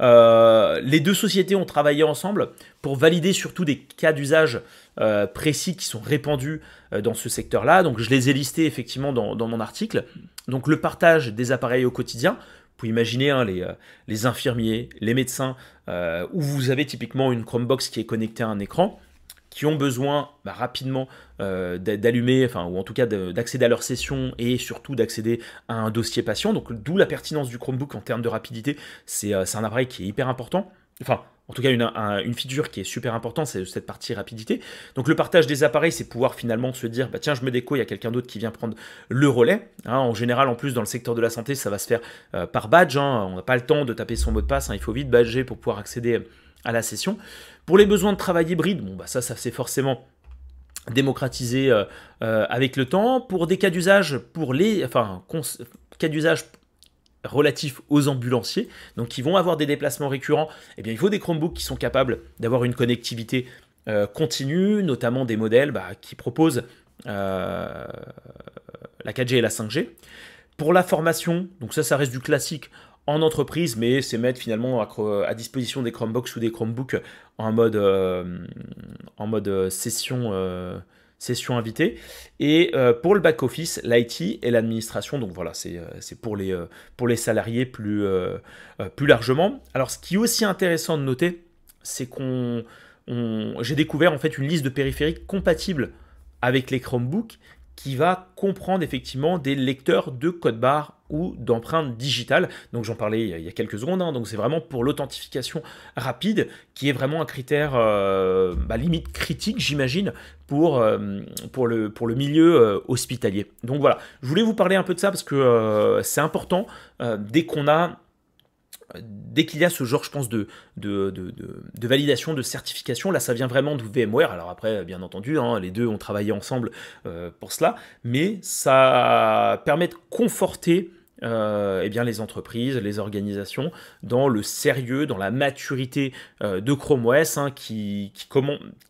Les deux sociétés ont travaillé ensemble pour valider surtout des cas d'usage euh, précis qui sont répandus euh, dans ce secteur-là. Donc je les ai listés effectivement dans, mon article. Donc le partage des appareils au quotidien. Vous pouvez imaginer hein, les, euh, les, infirmiers, les médecins, où vous avez typiquement une Chromebox qui est connectée à un écran qui ont besoin bah, rapidement d'allumer, enfin, ou en tout cas d'accéder à leur session et surtout d'accéder à un dossier patient. Donc, d'où la pertinence du Chromebook en termes de rapidité. C'est un appareil qui est hyper important. Enfin, en tout cas une, une, feature qui est super importante, c'est cette partie rapidité. Donc le partage des appareils, c'est pouvoir finalement se dire, bah tiens, je me déco, il y a quelqu'un d'autre qui vient prendre le relais. Hein. en général, en plus, dans le secteur de la santé, ça va se faire euh, par badge. Hein. on n'a pas le temps de taper son mot de passe, hein. il faut vite badger pour pouvoir accéder à la session. Pour les besoins de travail hybride, bon, bah ça, ça c'est forcément démocratisé euh, euh, avec le temps. Pour des cas d'usage, pour les, enfin, cas d'usage relatifs aux ambulanciers, donc qui vont avoir des déplacements récurrents, eh bien, il faut des Chromebooks qui sont capables d'avoir une connectivité euh, continue, notamment des modèles bah, qui proposent la 4G et la 5G. Pour la formation, donc ça, ça reste du classique en entreprise, mais c'est mettre finalement à, disposition des Chromebooks ou des Chromebooks en mode, euh, en mode session session invitée. Et euh, pour le back-office, l'IT et l'administration, donc voilà, c'est euh, pour, les, euh, pour les salariés plus, plus largement. Alors ce qui est aussi intéressant de noter, c'est qu'on j'ai découvert en fait une liste de périphériques compatibles avec les Chromebooks qui va comprendre effectivement des lecteurs de code barre ou d'empreinte digitale. Donc j'en parlais il y a quelques secondes, hein. donc c'est vraiment pour l'authentification rapide qui est vraiment un critère euh, bah, limite critique j'imagine pour, euh, pour, le, pour le milieu euh, hospitalier. Donc voilà, je voulais vous parler un peu de ça parce que c'est important dès qu'on a dès qu'il y a ce genre, je pense, de, de, de, validation, de certification, là, ça vient vraiment de VMware. Alors après, bien entendu, hein, les deux ont travaillé ensemble euh, pour cela, mais ça permet de conforter euh, eh bien, les entreprises, les organisations dans le sérieux, dans la maturité euh, de Chrome OS, hein, qui,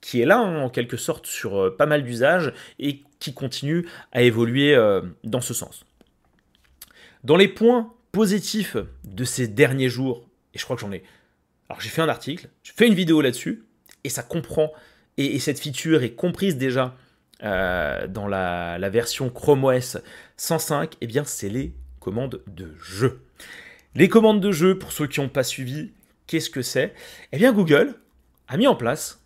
qui, est là hein, en quelque sorte sur pas mal d'usages et qui continue à évoluer dans ce sens. Dans les points positif de ces derniers jours, et je crois que j'en ai. Alors j'ai fait un article, j'ai fait une vidéo là-dessus, et ça comprend, et, cette feature est comprise déjà euh, dans la, version Chrome OS 105, et eh bien c'est les commandes de jeu. Les commandes de jeu, pour ceux qui n'ont pas suivi, qu'est-ce que c'est? Eh bien Google a mis en place,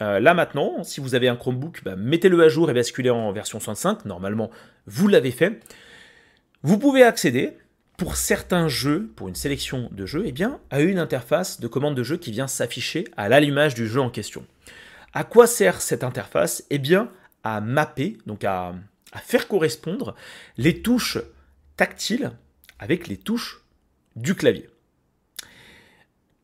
euh, là maintenant, si vous avez un Chromebook, bah, mettez-le à jour et basculez en version 105, normalement vous l'avez fait. Vous pouvez accéder pour certains jeux, pour une sélection de jeux, eh bien, à une interface de commande de jeu qui vient s'afficher à l'allumage du jeu en question. À quoi sert cette interface? Eh bien, à mapper, donc à, faire correspondre les touches tactiles avec les touches du clavier.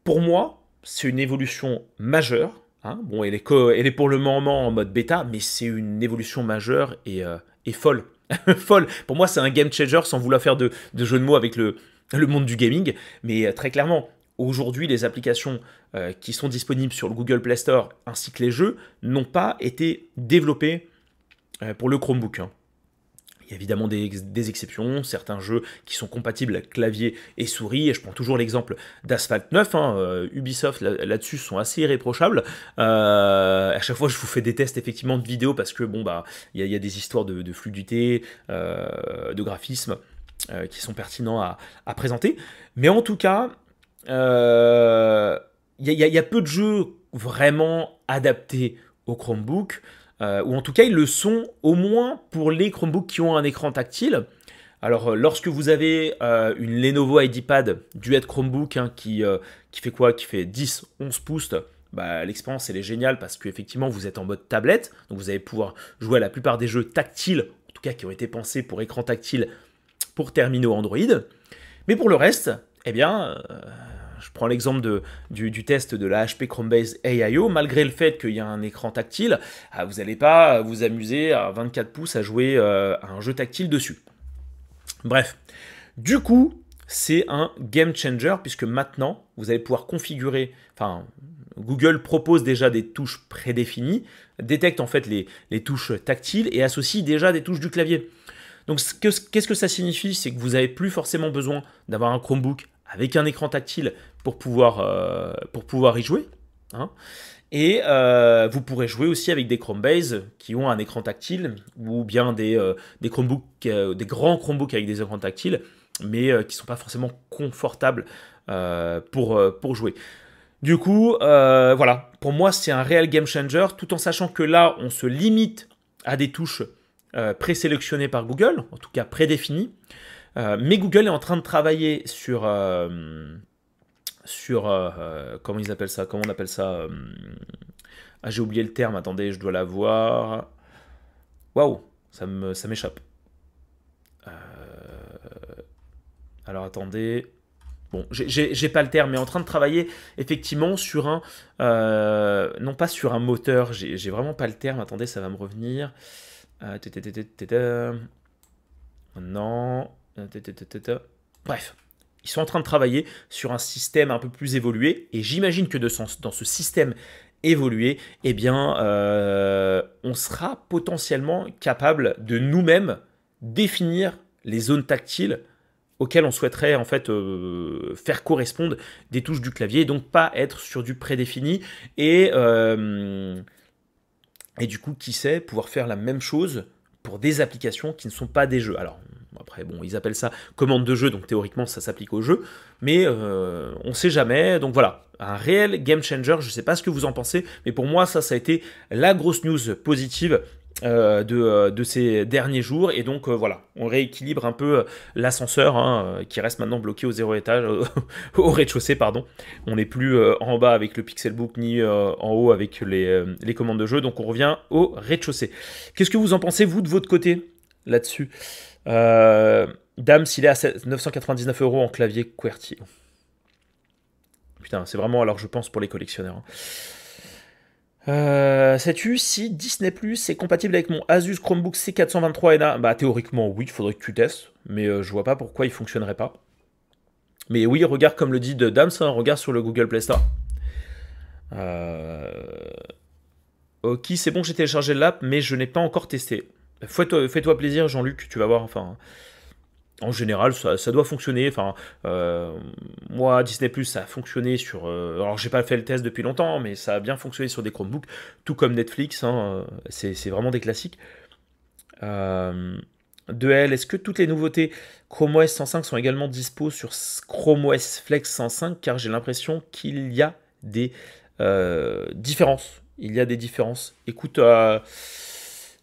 Pour moi, c'est une évolution majeure. Hein. Bon, elle est, pour le moment en mode bêta, mais c'est une évolution majeure et, euh, folle folle. Pour moi, c'est un game changer sans vouloir faire de, jeu de mots avec le, monde du gaming. Mais euh, très clairement, aujourd'hui, les applications euh, qui sont disponibles sur le Google Play Store ainsi que les jeux n'ont pas été développés euh, pour le Chromebook. Hein. Il y a évidemment des, exceptions, certains jeux qui sont compatibles clavier et souris, et je prends toujours l'exemple d'Asphalt 9, hein, euh, Ubisoft là-dessus sont assez irréprochables. Euh, à chaque fois, je vous fais des tests effectivement de vidéos parce que bon bah il y, a des histoires de, fluidité, euh, de graphisme qui sont pertinents à, présenter. Mais en tout cas, il y, a peu de jeux vraiment adaptés au Chromebook. Euh, ou en tout cas ils le sont au moins pour les Chromebooks qui ont un écran tactile. Alors euh, lorsque vous avez euh, une Lenovo IdeaPad Duet Chromebook hein, qui, qui fait quoi? Qui fait 10-11 pouces, bah, l'expérience elle est géniale parce qu'effectivement vous êtes en mode tablette, donc vous allez pouvoir jouer à la plupart des jeux tactiles, en tout cas qui ont été pensés pour écran tactile pour terminaux Android. Mais pour le reste, eh bien, je prends l'exemple du, test de la HP Chromebase AIO, malgré le fait qu'il y a un écran tactile, ah, vous n'allez pas vous amuser à 24 pouces à jouer euh, à un jeu tactile dessus. Bref, du coup, c'est un game changer puisque maintenant, vous allez pouvoir configurer, enfin, Google propose déjà des touches prédéfinies, détecte en fait les, les touches tactiles et associe déjà des touches du clavier. Donc qu'est-ce que ça signifie? C'est que vous n'avez plus forcément besoin d'avoir un Chromebook avec un écran tactile pour pouvoir, euh, y jouer. Hein. Et euh, vous pourrez jouer aussi avec des Chromebase qui ont un écran tactile ou bien des, euh, Chromebooks, des grands Chromebooks avec des écrans tactiles, mais qui ne sont pas forcément confortables pour, pour jouer. Du coup, voilà, pour moi c'est un réel game changer, tout en sachant que là on se limite à des touches présélectionnées par Google, en tout cas prédéfinies. Euh, mais Google est en train de travailler sur euh, sur euh, comment ils appellent ça Comment on appelle ça ah, j'ai oublié le terme. Attendez, je dois l'avoir. Waouh, ça me ça m'échappe. alors attendez. Bon, j'ai pas le terme, mais en train de travailler effectivement sur un, non pas sur un moteur, j'ai vraiment pas le terme. Attendez, ça va me revenir. non, Bref, ils sont en train de travailler sur un système un peu plus évolué, et j'imagine que dans ce système évolué, eh bien, euh, on sera potentiellement capable de nous-mêmes définir les zones tactiles auxquelles on souhaiterait en fait euh, faire correspondre des touches du clavier, et donc pas être sur du prédéfini et euh, et du coup, qui sait, pouvoir faire la même chose pour des applications qui ne sont pas des jeux. Alors, après, bon, ils appellent ça commande de jeu, donc théoriquement ça s'applique au jeu, mais euh, on ne sait jamais. Donc voilà, un réel game changer. Je ne sais pas ce que vous en pensez, mais pour moi, ça, ça a été la grosse news positive euh, de, de, ces derniers jours. Et donc voilà, on rééquilibre un peu l'ascenseur hein, qui reste maintenant bloqué au zéro étage, au rez-de-chaussée, pardon. On n'est plus en bas avec le Pixelbook ni en haut avec les, commandes de jeu. Donc on revient au rez-de-chaussée. Qu'est-ce que vous en pensez, vous, de votre côté, là-dessus? Dame, s'il est à 999 euros en clavier QWERTY. Putain, c'est vraiment alors je pense pour les collectionneurs. Hein. Euh, Sais-tu si Disney Plus est compatible avec mon Asus Chromebook C423 NA Bah théoriquement oui, il faudrait que tu testes, mais euh, je vois pas pourquoi il fonctionnerait pas. Mais oui, regarde comme le dit Dams, hein, regarde sur le Google Play Store. Euh... Ok, c'est bon, j'ai téléchargé l'app, mais je n'ai pas encore testé. Fais-toi fais plaisir, Jean-Luc, tu vas voir. Enfin, en général, ça, doit fonctionner. Euh, moi, Disney Plus, ça a fonctionné sur. Euh, alors, j'ai pas fait le test depuis longtemps, mais ça a bien fonctionné sur des Chromebooks, tout comme Netflix. Hein, c'est vraiment des classiques. Euh, de L, est-ce que toutes les nouveautés Chrome OS 105 sont également dispo sur Chrome OS Flex 105 Car j'ai l'impression qu'il y a des différences. Il y a des différences. Écoute.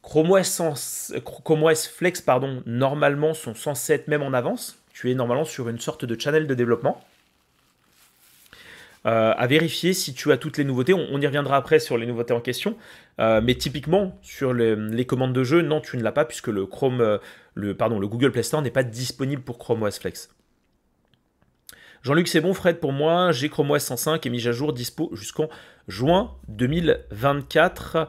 Chrome OS, Flex, pardon, normalement, sont censés être même en avance. Tu es normalement sur une sorte de channel de développement. Euh, à vérifier si tu as toutes les nouveautés. On, y reviendra après sur les nouveautés en question. Euh, mais typiquement, sur les, commandes de jeu, non, tu ne l'as pas puisque le euh, le Google Play Store n'est pas disponible pour Chrome OS Flex. Jean-Luc, c'est bon, Fred, pour moi, j'ai Chrome OS 105 et mis à jour dispo jusqu'en juin 2024.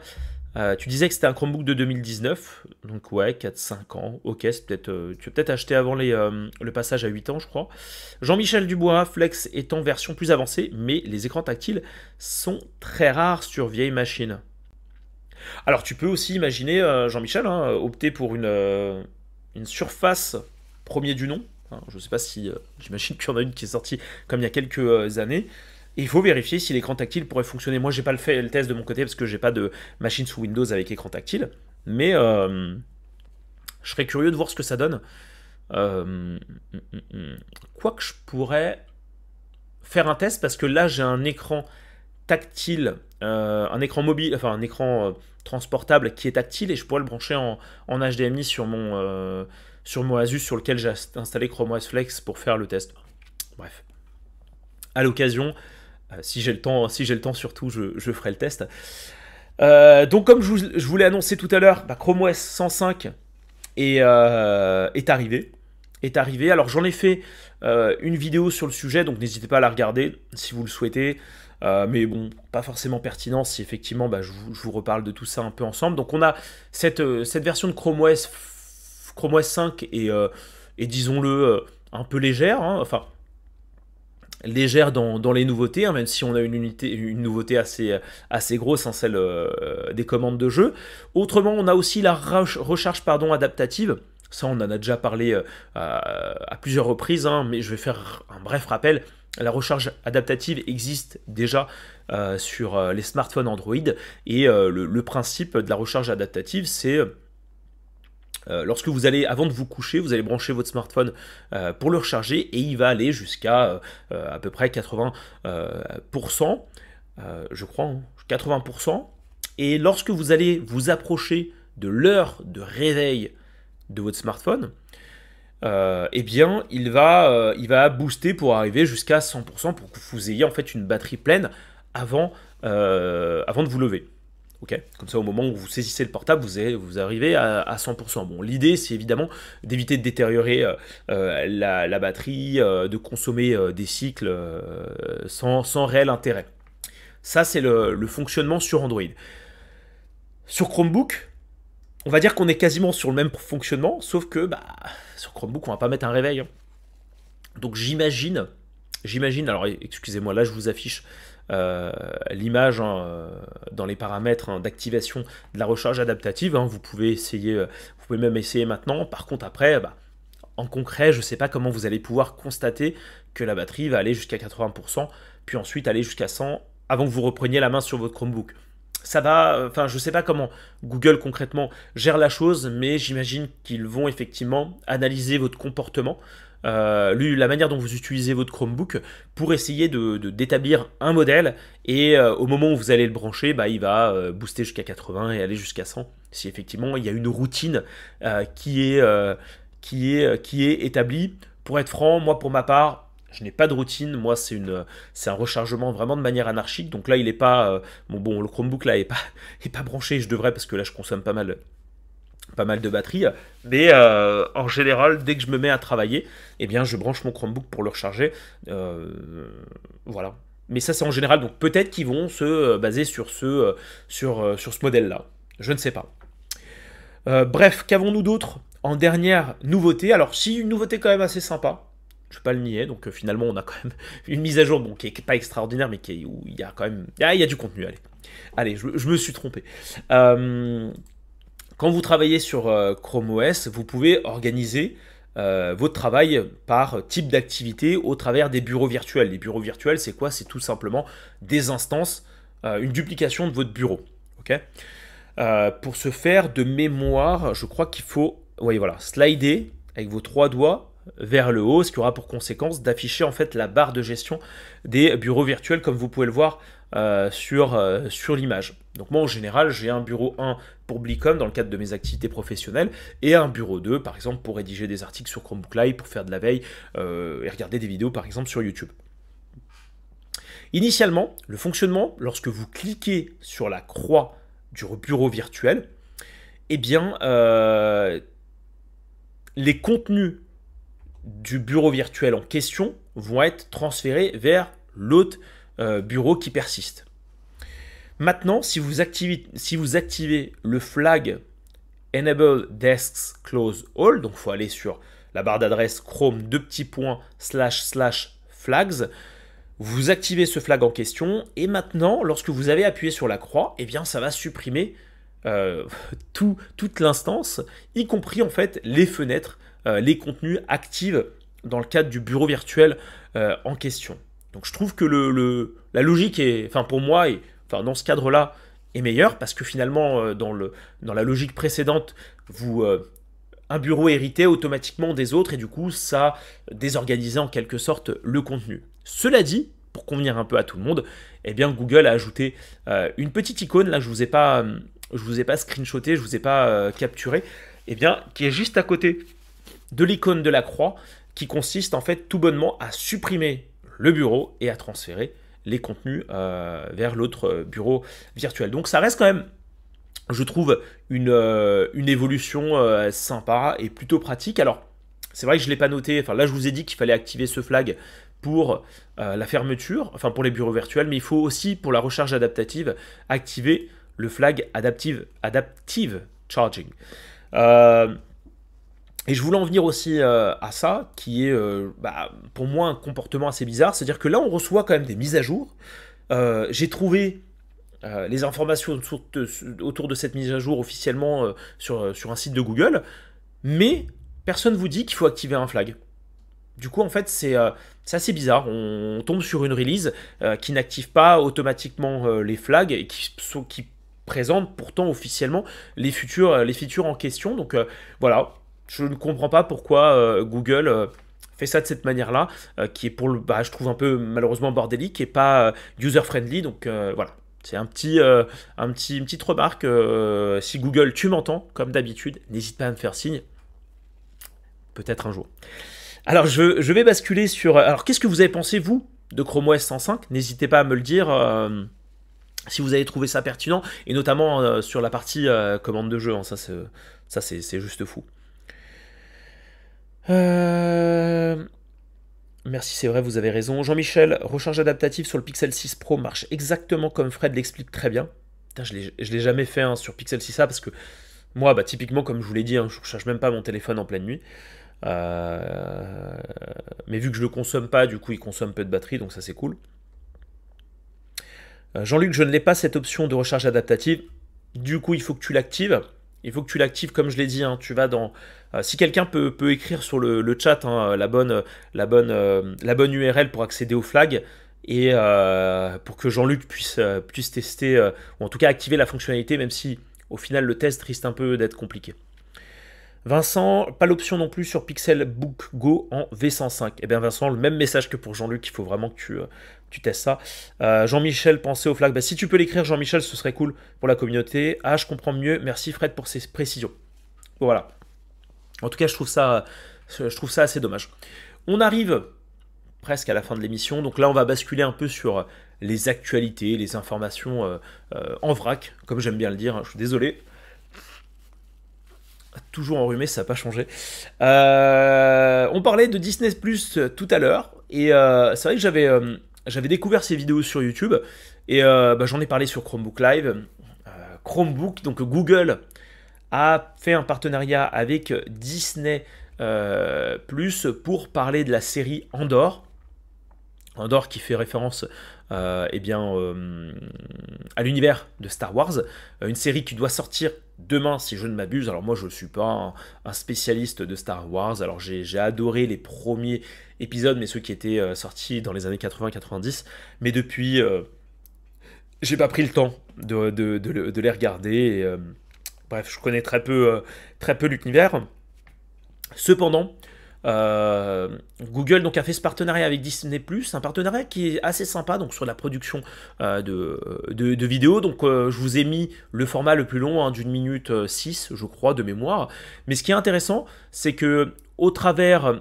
Euh, tu disais que c'était un Chromebook de 2019, donc ouais, 4-5 ans, ok, peut-être, euh, tu as peut-être acheté avant euh, le passage à 8 ans, je crois. Jean-Michel Dubois, Flex est en version plus avancée, mais les écrans tactiles sont très rares sur vieilles machines. Alors tu peux aussi imaginer, Jean-Michel, hein, opter pour une, une surface premier du nom. Hein, je ne sais pas si, j'imagine qu'il y en a une qui est sortie comme il y a quelques années il faut vérifier si l'écran tactile pourrait fonctionner. Moi, j'ai pas fait, le test de mon côté parce que j'ai pas de machine sous Windows avec écran tactile. Mais euh, je serais curieux de voir ce que ça donne. Euh, quoi que je pourrais faire un test parce que là, j'ai un écran tactile, euh, un écran mobile, enfin un écran transportable qui est tactile et je pourrais le brancher en, HDMI sur mon, sur mon Asus sur lequel j'ai installé Chrome OS Flex pour faire le test. Bref. À l'occasion, euh, si j'ai le temps, si j'ai le temps surtout, je, ferai le test. Euh, donc comme je vous, l'ai annoncé tout à l'heure, bah, Chrome OS 105 est, euh, est arrivé. Est arrivé. Alors j'en ai fait une vidéo sur le sujet, donc n'hésitez pas à la regarder si vous le souhaitez. mais bon, pas forcément pertinent si effectivement bah, je, vous, reparle de tout ça un peu ensemble. Donc on a cette, version de Chrome OS, Chrome OS 5 et, et disons-le un peu légère. Hein. enfin, légère dans, les nouveautés, hein, même si on a une, unité, une nouveauté assez, assez grosse, hein, celle euh, des commandes de jeu. Autrement, on a aussi la recharge pardon, adaptative. Ça, on en a déjà parlé euh, à, plusieurs reprises, hein, mais je vais faire un bref rappel. La recharge adaptative existe déjà euh, sur les smartphones Android et le, principe de la recharge adaptative, c'est euh, lorsque vous allez, avant de vous coucher, vous allez brancher votre smartphone euh, pour le recharger et il va aller jusqu'à euh, à peu près 80%, je crois, 80%. Hein, et lorsque vous allez vous approcher de l'heure de réveil de votre smartphone, eh bien, il va, il va booster pour arriver jusqu'à 100% pour que vous ayez en fait une batterie pleine avant, avant de vous lever. Comme ça, au moment où vous saisissez le portable, vous, vous arrivez à, 100%. Bon, l'idée, c'est évidemment d'éviter de détériorer euh, euh, la, batterie, euh, de consommer des cycles sans, réel intérêt. Ça, c'est le, fonctionnement sur Android. Sur Chromebook, on va dire qu'on est quasiment sur le même fonctionnement, sauf que bah, sur Chromebook, on va pas mettre un réveil. Hein. Donc j'imagine, j'imagine, alors excusez-moi, là je vous affiche l'image hein, dans les paramètres hein, d'activation de la recharge adaptative. Hein. vous pouvez essayer, euh, vous pouvez même essayer maintenant. Par contre, après, bah, en concret, je ne sais pas comment vous allez pouvoir constater que la batterie va aller jusqu'à 80%, puis ensuite aller jusqu'à 100 avant que vous repreniez la main sur votre Chromebook. Ça va, enfin, je sais pas comment Google concrètement gère la chose, mais j'imagine qu'ils vont effectivement analyser votre comportement lui, la manière dont vous utilisez votre Chromebook pour essayer de, d'établir un modèle et au moment où vous allez le brancher, bah, il va booster jusqu'à 80 et aller jusqu'à 100 si effectivement il y a une routine qui, est, qui, est, qui est établie. Pour être franc, moi pour ma part, je n'ai pas de routine. Moi, c'est c'est un rechargement vraiment de manière anarchique. Donc là, il est pas, euh, bon, bon, le Chromebook là est pas, est pas branché. Je devrais parce que là, je consomme pas mal, pas mal de batterie. Mais euh, en général, dès que je me mets à travailler, eh bien, je branche mon Chromebook pour le recharger. Euh, voilà. Mais ça, c'est en général. Donc peut-être qu'ils vont se baser sur ce, modèle-là. Je ne sais pas. bref, qu'avons-nous d'autre en dernière nouveauté? Alors, si une nouveauté quand même assez sympa je ne vais pas le nier. Donc euh, finalement, on a quand même une mise à jour bon, qui n'est pas extraordinaire, mais qui où il y a quand même ah, il y a du contenu. Allez, allez je, me suis trompé. Euh, quand vous travaillez sur euh, Chrome OS, vous pouvez organiser votre travail par type d'activité au travers des bureaux virtuels. Les bureaux virtuels, c'est quoi? C'est tout simplement des instances, une duplication de votre bureau. pour ce faire, de mémoire, je crois qu'il faut, voilà, slider avec vos trois doigts vers le haut, ce qui aura pour conséquence d'afficher en fait la barre de gestion des bureaux virtuels comme vous pouvez le voir euh, sur, euh, sur l'image. Donc moi en général j'ai un bureau 1 pour Blicom dans le cadre de mes activités professionnelles et un bureau 2 par exemple pour rédiger des articles sur Chromebook Live, pour faire de la veille euh, et regarder des vidéos par exemple sur YouTube. Initialement, le fonctionnement, lorsque vous cliquez sur la croix du bureau virtuel, eh bien, les contenus du bureau virtuel en question vont être transférés vers l'autre euh, bureau qui persiste. Maintenant, si vous, activez, le flag Enable Desks Close All, donc il faut aller sur la barre d'adresse Chrome deux petits points slash slash flags, vous activez ce flag en question et maintenant, lorsque vous avez appuyé sur la croix, eh bien ça va supprimer euh, tout, toute l'instance, y compris en fait les fenêtres euh, les contenus activent dans le cadre du bureau virtuel en question. Donc je trouve que la logique est, enfin pour moi, et, enfin dans ce cadre-là, est meilleure parce que finalement euh, dans, la logique précédente, vous un bureau héritait automatiquement des autres et du coup ça désorganisait en quelque sorte le contenu. Cela dit, pour convenir un peu à tout le monde, eh Google a ajouté une petite icône là je vous ai pas je vous ai pas screenshoté, je vous ai pas capturé, eh bien qui est juste à côté de l'icône de la croix qui consiste en fait tout bonnement à supprimer le bureau et à transférer les contenus euh, vers l'autre euh, bureau virtuel. Donc ça reste quand même, je trouve, une, euh, une évolution sympa et plutôt pratique. Alors, c'est vrai que je ne l'ai pas noté, enfin là je vous ai dit qu'il fallait activer ce flag pour la fermeture, enfin pour les bureaux virtuels, mais il faut aussi pour la recharge adaptative activer le flag adaptive, adaptive charging. Et je voulais en venir aussi euh, à ça, qui est euh, bah, pour moi un comportement assez bizarre, c'est-à-dire que là on reçoit quand même des mises à jour. Euh, j'ai trouvé les informations autour de, cette mise à jour officiellement sur, sur un site de Google, mais personne ne vous dit qu'il faut activer un flag. Du coup, en fait, c'est assez bizarre. On, tombe sur une release qui n'active pas automatiquement les flags et qui, présente pourtant officiellement les futurs, les features en question. Donc voilà, je ne comprends pas pourquoi euh, Google euh, fait ça de cette manière-là, euh, qui est pour le, bah, je trouve un peu malheureusement bordélique et pas user-friendly. Donc voilà, c'est un petit, un petit, une petite remarque. si Google, tu m'entends, comme d'habitude, n'hésite pas à me faire signe. Peut-être un jour. Alors je, vais basculer sur. Alors qu'est-ce que vous avez pensé vous de Chrome OS 105 N'hésitez pas à me le dire. si vous avez trouvé ça pertinent, et notamment sur la partie commande de jeu, hein, ça c'est juste fou. Euh, merci, c'est vrai, vous avez raison. Jean-Michel, recharge adaptative sur le Pixel 6 Pro marche exactement comme Fred l'explique très bien. je ne l'ai jamais fait hein, sur Pixel 6a parce que moi, bah, typiquement, comme je vous l'ai dit, hein, je ne recharge même pas mon téléphone en pleine nuit. Euh, mais vu que je ne le consomme pas, du coup, il consomme peu de batterie, donc ça c'est cool. Euh, Jean-Luc, je ne l'ai pas cette option de recharge adaptative. Du coup, il faut que tu l'actives. Il faut que tu l'actives, comme je l'ai dit. Hein. tu vas dans. Euh, si quelqu'un peut, écrire sur le, chat hein, la, bonne, bonne, euh, URL pour accéder au flag et euh, pour que Jean-Luc puisse, puisse tester, ou en tout cas activer la fonctionnalité, même si au final le test risque un peu d'être compliqué. Vincent, pas l'option non plus sur Pixelbook Go en V105. Eh bien Vincent, le même message que pour Jean-Luc, il faut vraiment que tu, euh, testes ça. Euh, Jean-Michel, pensez au flag. Bah, si tu peux l'écrire, Jean-Michel, ce serait cool pour la communauté. Ah, je comprends mieux. Merci Fred pour ces précisions. Voilà. En tout cas, je trouve ça, je assez dommage. On arrive presque à la fin de l'émission. Donc là, on va basculer un peu sur les actualités, les informations euh, en vrac, comme j'aime bien le dire. Je suis désolé. Toujours enrhumé, ça n'a pas changé. Euh, on parlait de Disney Plus tout à l'heure. Et c'est vrai que j'avais, découvert ces vidéos sur YouTube. Et bah, j'en ai parlé sur Chromebook Live. Chromebook, donc Google a fait un partenariat avec Disney Plus pour parler de la série Andorre. Andorre qui fait référence euh, eh euh, à l'univers de Star Wars, euh, une série qui doit sortir demain si je ne m'abuse. Alors moi je ne suis pas un, spécialiste de Star Wars, alors j'ai adoré les premiers épisodes, mais ceux qui étaient sortis dans les années 80-90, mais depuis, j'ai pas pris le temps de, les regarder. bref, je connais très peu, très peu l'univers. Cependant, euh, Google donc a fait ce partenariat avec Disney+, un partenariat qui est assez sympa donc sur la production euh, de, vidéos. Donc euh, je vous ai mis le format le plus long hein, d'une minute 6 je crois de mémoire. Mais ce qui est intéressant c'est que au travers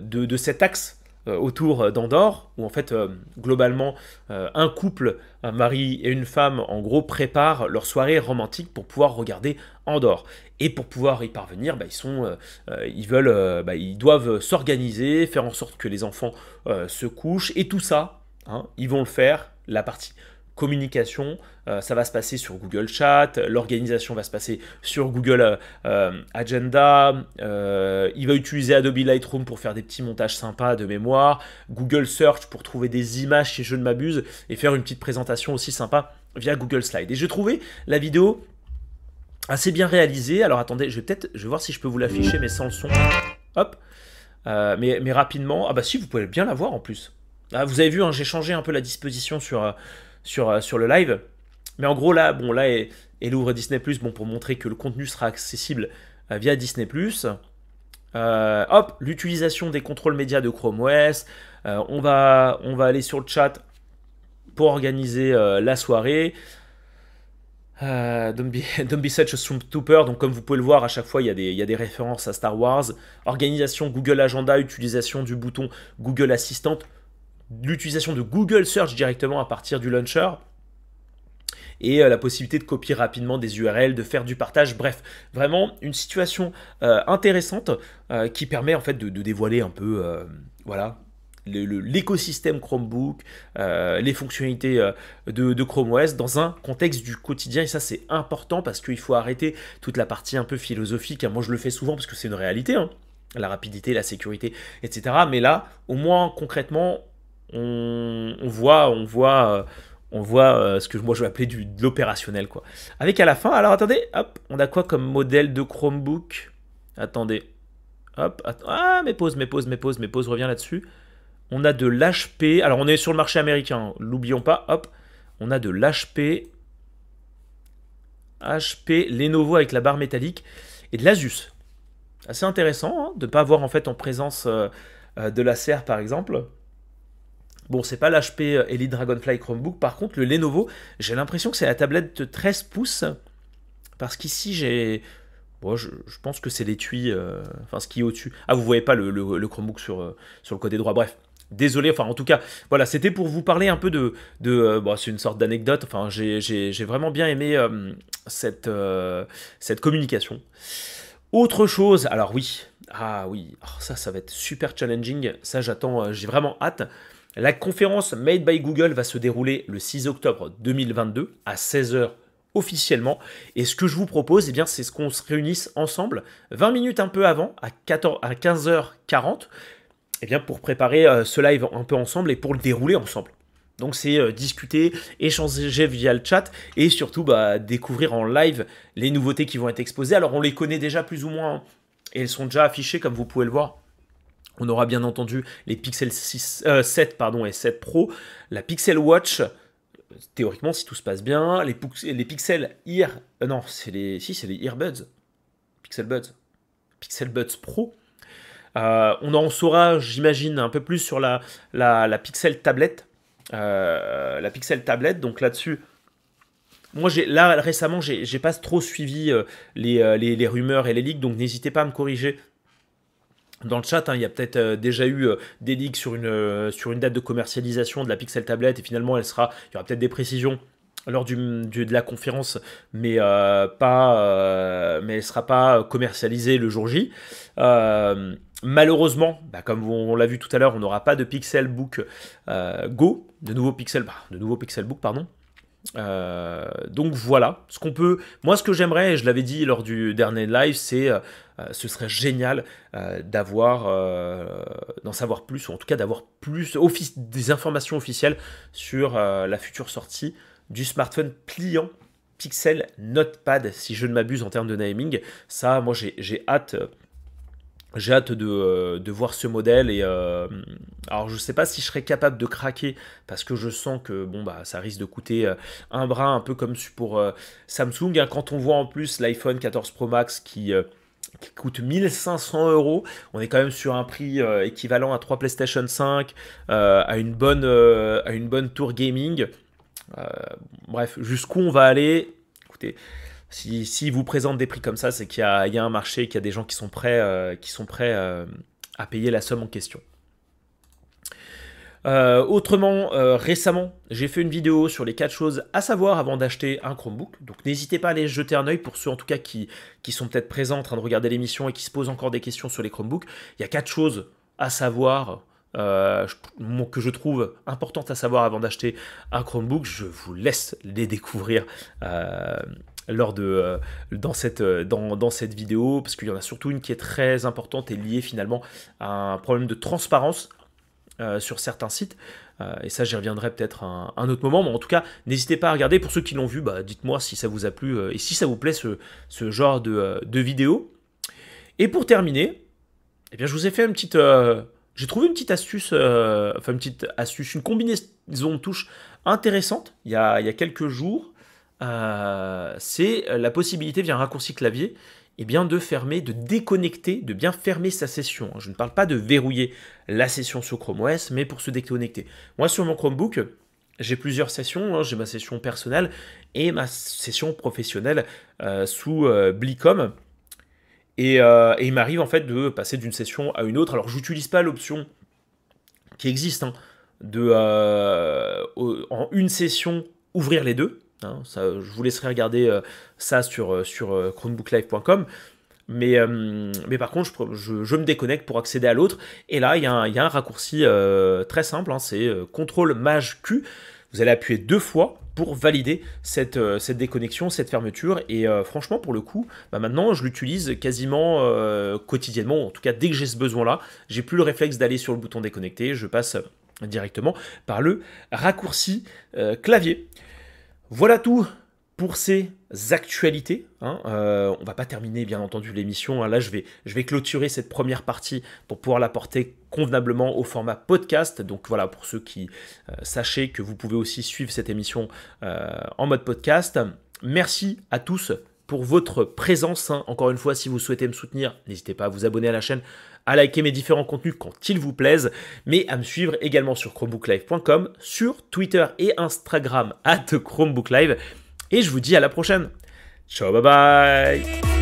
de, cet axe euh, autour d'Andorre, où en fait, euh, globalement, euh, un couple, un mari et une femme, en gros, préparent leur soirée romantique pour pouvoir regarder Andorre. Et pour pouvoir y parvenir, bah, ils, ils, veulent, bah, ils doivent s'organiser, faire en sorte que les enfants se couchent, et tout ça, hein, ils vont le faire, la partie communication, euh, ça va se passer sur Google Chat, l'organisation va se passer sur Google euh, euh, Agenda, il va utiliser Adobe Lightroom pour faire des petits montages sympas de mémoire, Google Search pour trouver des images si je ne m'abuse, et faire une petite présentation aussi sympa via Google Slide. Et j'ai trouvé la vidéo assez bien réalisée. Alors attendez, je vais peut-être, je vais voir si je peux vous l'afficher, mais sans le son. Hop. mais, mais rapidement, ah bah si, vous pouvez bien la voir en plus. Ah, vous avez vu, hein, j'ai changé un peu la disposition sur, sur, euh, sur le live. Mais en gros, là, bon, là, elle, ouvre Disney Plus bon, pour montrer que le contenu sera accessible euh, via Disney Plus. Euh, hop, l'utilisation des contrôles médias de Chrome OS. on, va, on va aller sur le chat pour organiser la soirée. don't, be, don't, be, such a stormtrooper. Donc, comme vous pouvez le voir, à chaque fois, il y, a des, il y, a des, références à Star Wars. Organisation Google Agenda, utilisation du bouton Google Assistant l'utilisation de Google Search directement à partir du launcher et euh, la possibilité de copier rapidement des URL, de faire du partage, bref, vraiment une situation euh, intéressante euh, qui permet en fait de, dévoiler un peu, voilà, l'écosystème Chromebook, les fonctionnalités de, Chrome OS dans un contexte du quotidien. Et ça, c'est important parce qu'il faut arrêter toute la partie un peu philosophique. Moi, je le fais souvent parce que c'est une réalité. Hein. La rapidité, la sécurité, etc. Mais là, au moins concrètement, on, voit, on voit, on voit euh, ce que moi je vais appeler du, de l'opérationnel. Avec à la fin, alors attendez, hop, on a quoi comme modèle de Chromebook? Attendez, hop, ah mes pauses, mes pauses, mes pauses, mes pauses, reviens là-dessus. On a de l'HP, alors on est sur le marché américain, l'oublions pas, on a de l'HP, HP, Lenovo avec la barre métallique et de l'Asus. Assez intéressant hein, de ne pas avoir en fait en présence euh, euh, de la serre par exemple. Bon, c'est pas l'HP euh, Elite Dragonfly Chromebook. Par contre, le Lenovo, j'ai l'impression que c'est la tablette de 13 pouces. Parce qu'ici, j'ai. Bon, je, pense que c'est l'étui. Euh, enfin, ce qui est au-dessus. Ah, vous voyez pas le, Chromebook sur, euh, sur le côté droit. Bref. Désolé, enfin en tout cas, voilà, c'était pour vous parler un peu de... de bon, c'est une sorte d'anecdote, enfin j'ai vraiment bien aimé cette, cette communication. Autre chose, alors oui, ah oui, oh, ça, ça va être super challenging, ça j'attends, j'ai vraiment hâte. La conférence Made by Google va se dérouler le 6 octobre 2022 à 16h officiellement. Et ce que je vous propose, eh c'est ce qu'on se réunisse ensemble 20 minutes un peu avant, à, 14, à 15h40, eh bien, pour préparer euh, ce live un peu ensemble et pour le dérouler ensemble. Donc c'est euh, discuter, échanger via le chat et surtout bah, découvrir en live les nouveautés qui vont être exposées. Alors on les connaît déjà plus ou moins hein, et elles sont déjà affichées comme vous pouvez le voir on aura bien entendu les Pixel 6, 7 euh, et 7 Pro, la Pixel Watch théoriquement, si tout se passe bien, les, pixels ear, euh, non, c'est les, si c'est les earbuds, Pixel Buds, Pixel Buds Pro. on en saura, j'imagine, un peu plus sur la, Pixel tablette, la Pixel tablette. Donc là-dessus, moi, là récemment, j'ai pas trop suivi les, les, les, rumeurs et les leaks, donc n'hésitez pas à me corriger dans le chat, hein, il y a peut-être euh, déjà eu euh, des leaks sur une, euh, sur une date de commercialisation de la Pixel Tablette et finalement elle sera, il y aura peut-être des précisions lors du, de la conférence, mais pas, mais sera pas commercialisée le jour J. malheureusement, bah, comme on, l'a vu tout à l'heure, on n'aura pas de Pixelbook Go, de nouveau Pixel, bah, de nouveau Pixelbook pardon. Euh, donc voilà, ce qu'on peut. Moi, ce que j'aimerais, et je l'avais dit lors du dernier live, c'est, euh, ce serait génial euh, d'avoir, d'en savoir plus, ou en tout cas d'avoir plus des informations officielles sur la future sortie du smartphone pliant Pixel Notepad, si je ne m'abuse en termes de naming. Ça, moi, j'ai hâte j'ai hâte de, euh, de, voir ce modèle et euh, alors je sais pas si je serais capable de craquer parce que je sens que bon bah ça risque de coûter euh, un bras un peu comme pour Samsung hein. quand on voit en plus l'iPhone 14 Pro Max qui, qui, coûte 1500 euros on est quand même sur un prix équivalent à 3 PlayStation 5 à une bonne à une bonne tour gaming bref jusqu'où on va aller? Écoutez si, si vous présente des prix comme ça, c'est qu'il y, a un marché, qu'il y a des gens qui sont prêts, euh, qui sont prêts euh, à payer la somme en question. Euh, autrement, récemment, j'ai fait une vidéo sur les 4 choses à savoir avant d'acheter un Chromebook. Donc n'hésitez pas à aller jeter un oeil pour ceux en tout cas qui, qui sont peut-être présents en train de regarder l'émission et qui se posent encore des questions sur les Chromebooks. Il y a 4 choses à savoir que je trouve importantes à savoir avant d'acheter un Chromebook. Je vous laisse les découvrir lors de, euh, dans, cette, euh, dans, dans, cette vidéo, parce qu'il y en a surtout une qui est très importante et liée finalement à un problème de transparence euh, sur certains sites. et ça, j'y reviendrai peut-être un, autre moment. Mais en tout cas, n'hésitez pas à regarder. Pour ceux qui l'ont vu, bah, dites-moi si ça vous a plu et si ça vous plaît ce, ce genre de, de, vidéo. Et pour terminer, eh bien, je vous ai fait une petite. j'ai trouvé une petite astuce, enfin une petite astuce, une combinaison de touches intéressante il y a, il y a quelques jours. Euh, c'est la possibilité via un raccourci clavier eh bien de fermer, de déconnecter, de bien fermer sa session. Je ne parle pas de verrouiller la session sur Chrome OS, mais pour se déconnecter. Moi, sur mon Chromebook, j'ai plusieurs sessions. Hein. J'ai ma session personnelle et ma session professionnelle euh, sous euh, Blicom. Et, il m'arrive en fait de passer d'une session à une autre. Alors, je n'utilise pas l'option qui existe hein, de en une session ouvrir les deux. Hein, je vous laisserai regarder euh, ça sur, euh, sur euh. Mais, mais par contre, je, je, me déconnecte pour accéder à l'autre. Et là, il y, a un, y a un raccourci très simple, hein, c'est CTRL MAJ Q. Vous allez appuyer deux fois pour valider cette, cette déconnexion, cette fermeture. Et franchement, pour le coup, bah maintenant, je l'utilise quasiment quotidiennement. En tout cas, dès que j'ai ce besoin-là, j'ai plus le réflexe d'aller sur le bouton déconnecter. Je passe directement par le raccourci clavier. Voilà tout pour ces actualités. Hein. Euh, on va pas terminer bien entendu l'émission. Hein. Là, je vais, clôturer cette première partie pour pouvoir la porter convenablement au format podcast. Donc voilà, pour ceux qui euh, sachez que vous pouvez aussi suivre cette émission euh, en mode podcast. Merci à tous pour votre présence. Hein. Encore une fois, si vous souhaitez me soutenir, n'hésitez pas à vous abonner à la chaîne, à liker mes différents contenus quand ils vous plaisent, mais à me suivre également sur chromebooklive.com, sur Twitter et Instagram at chromebooklive. Et je vous dis à la prochaine. Ciao, bye bye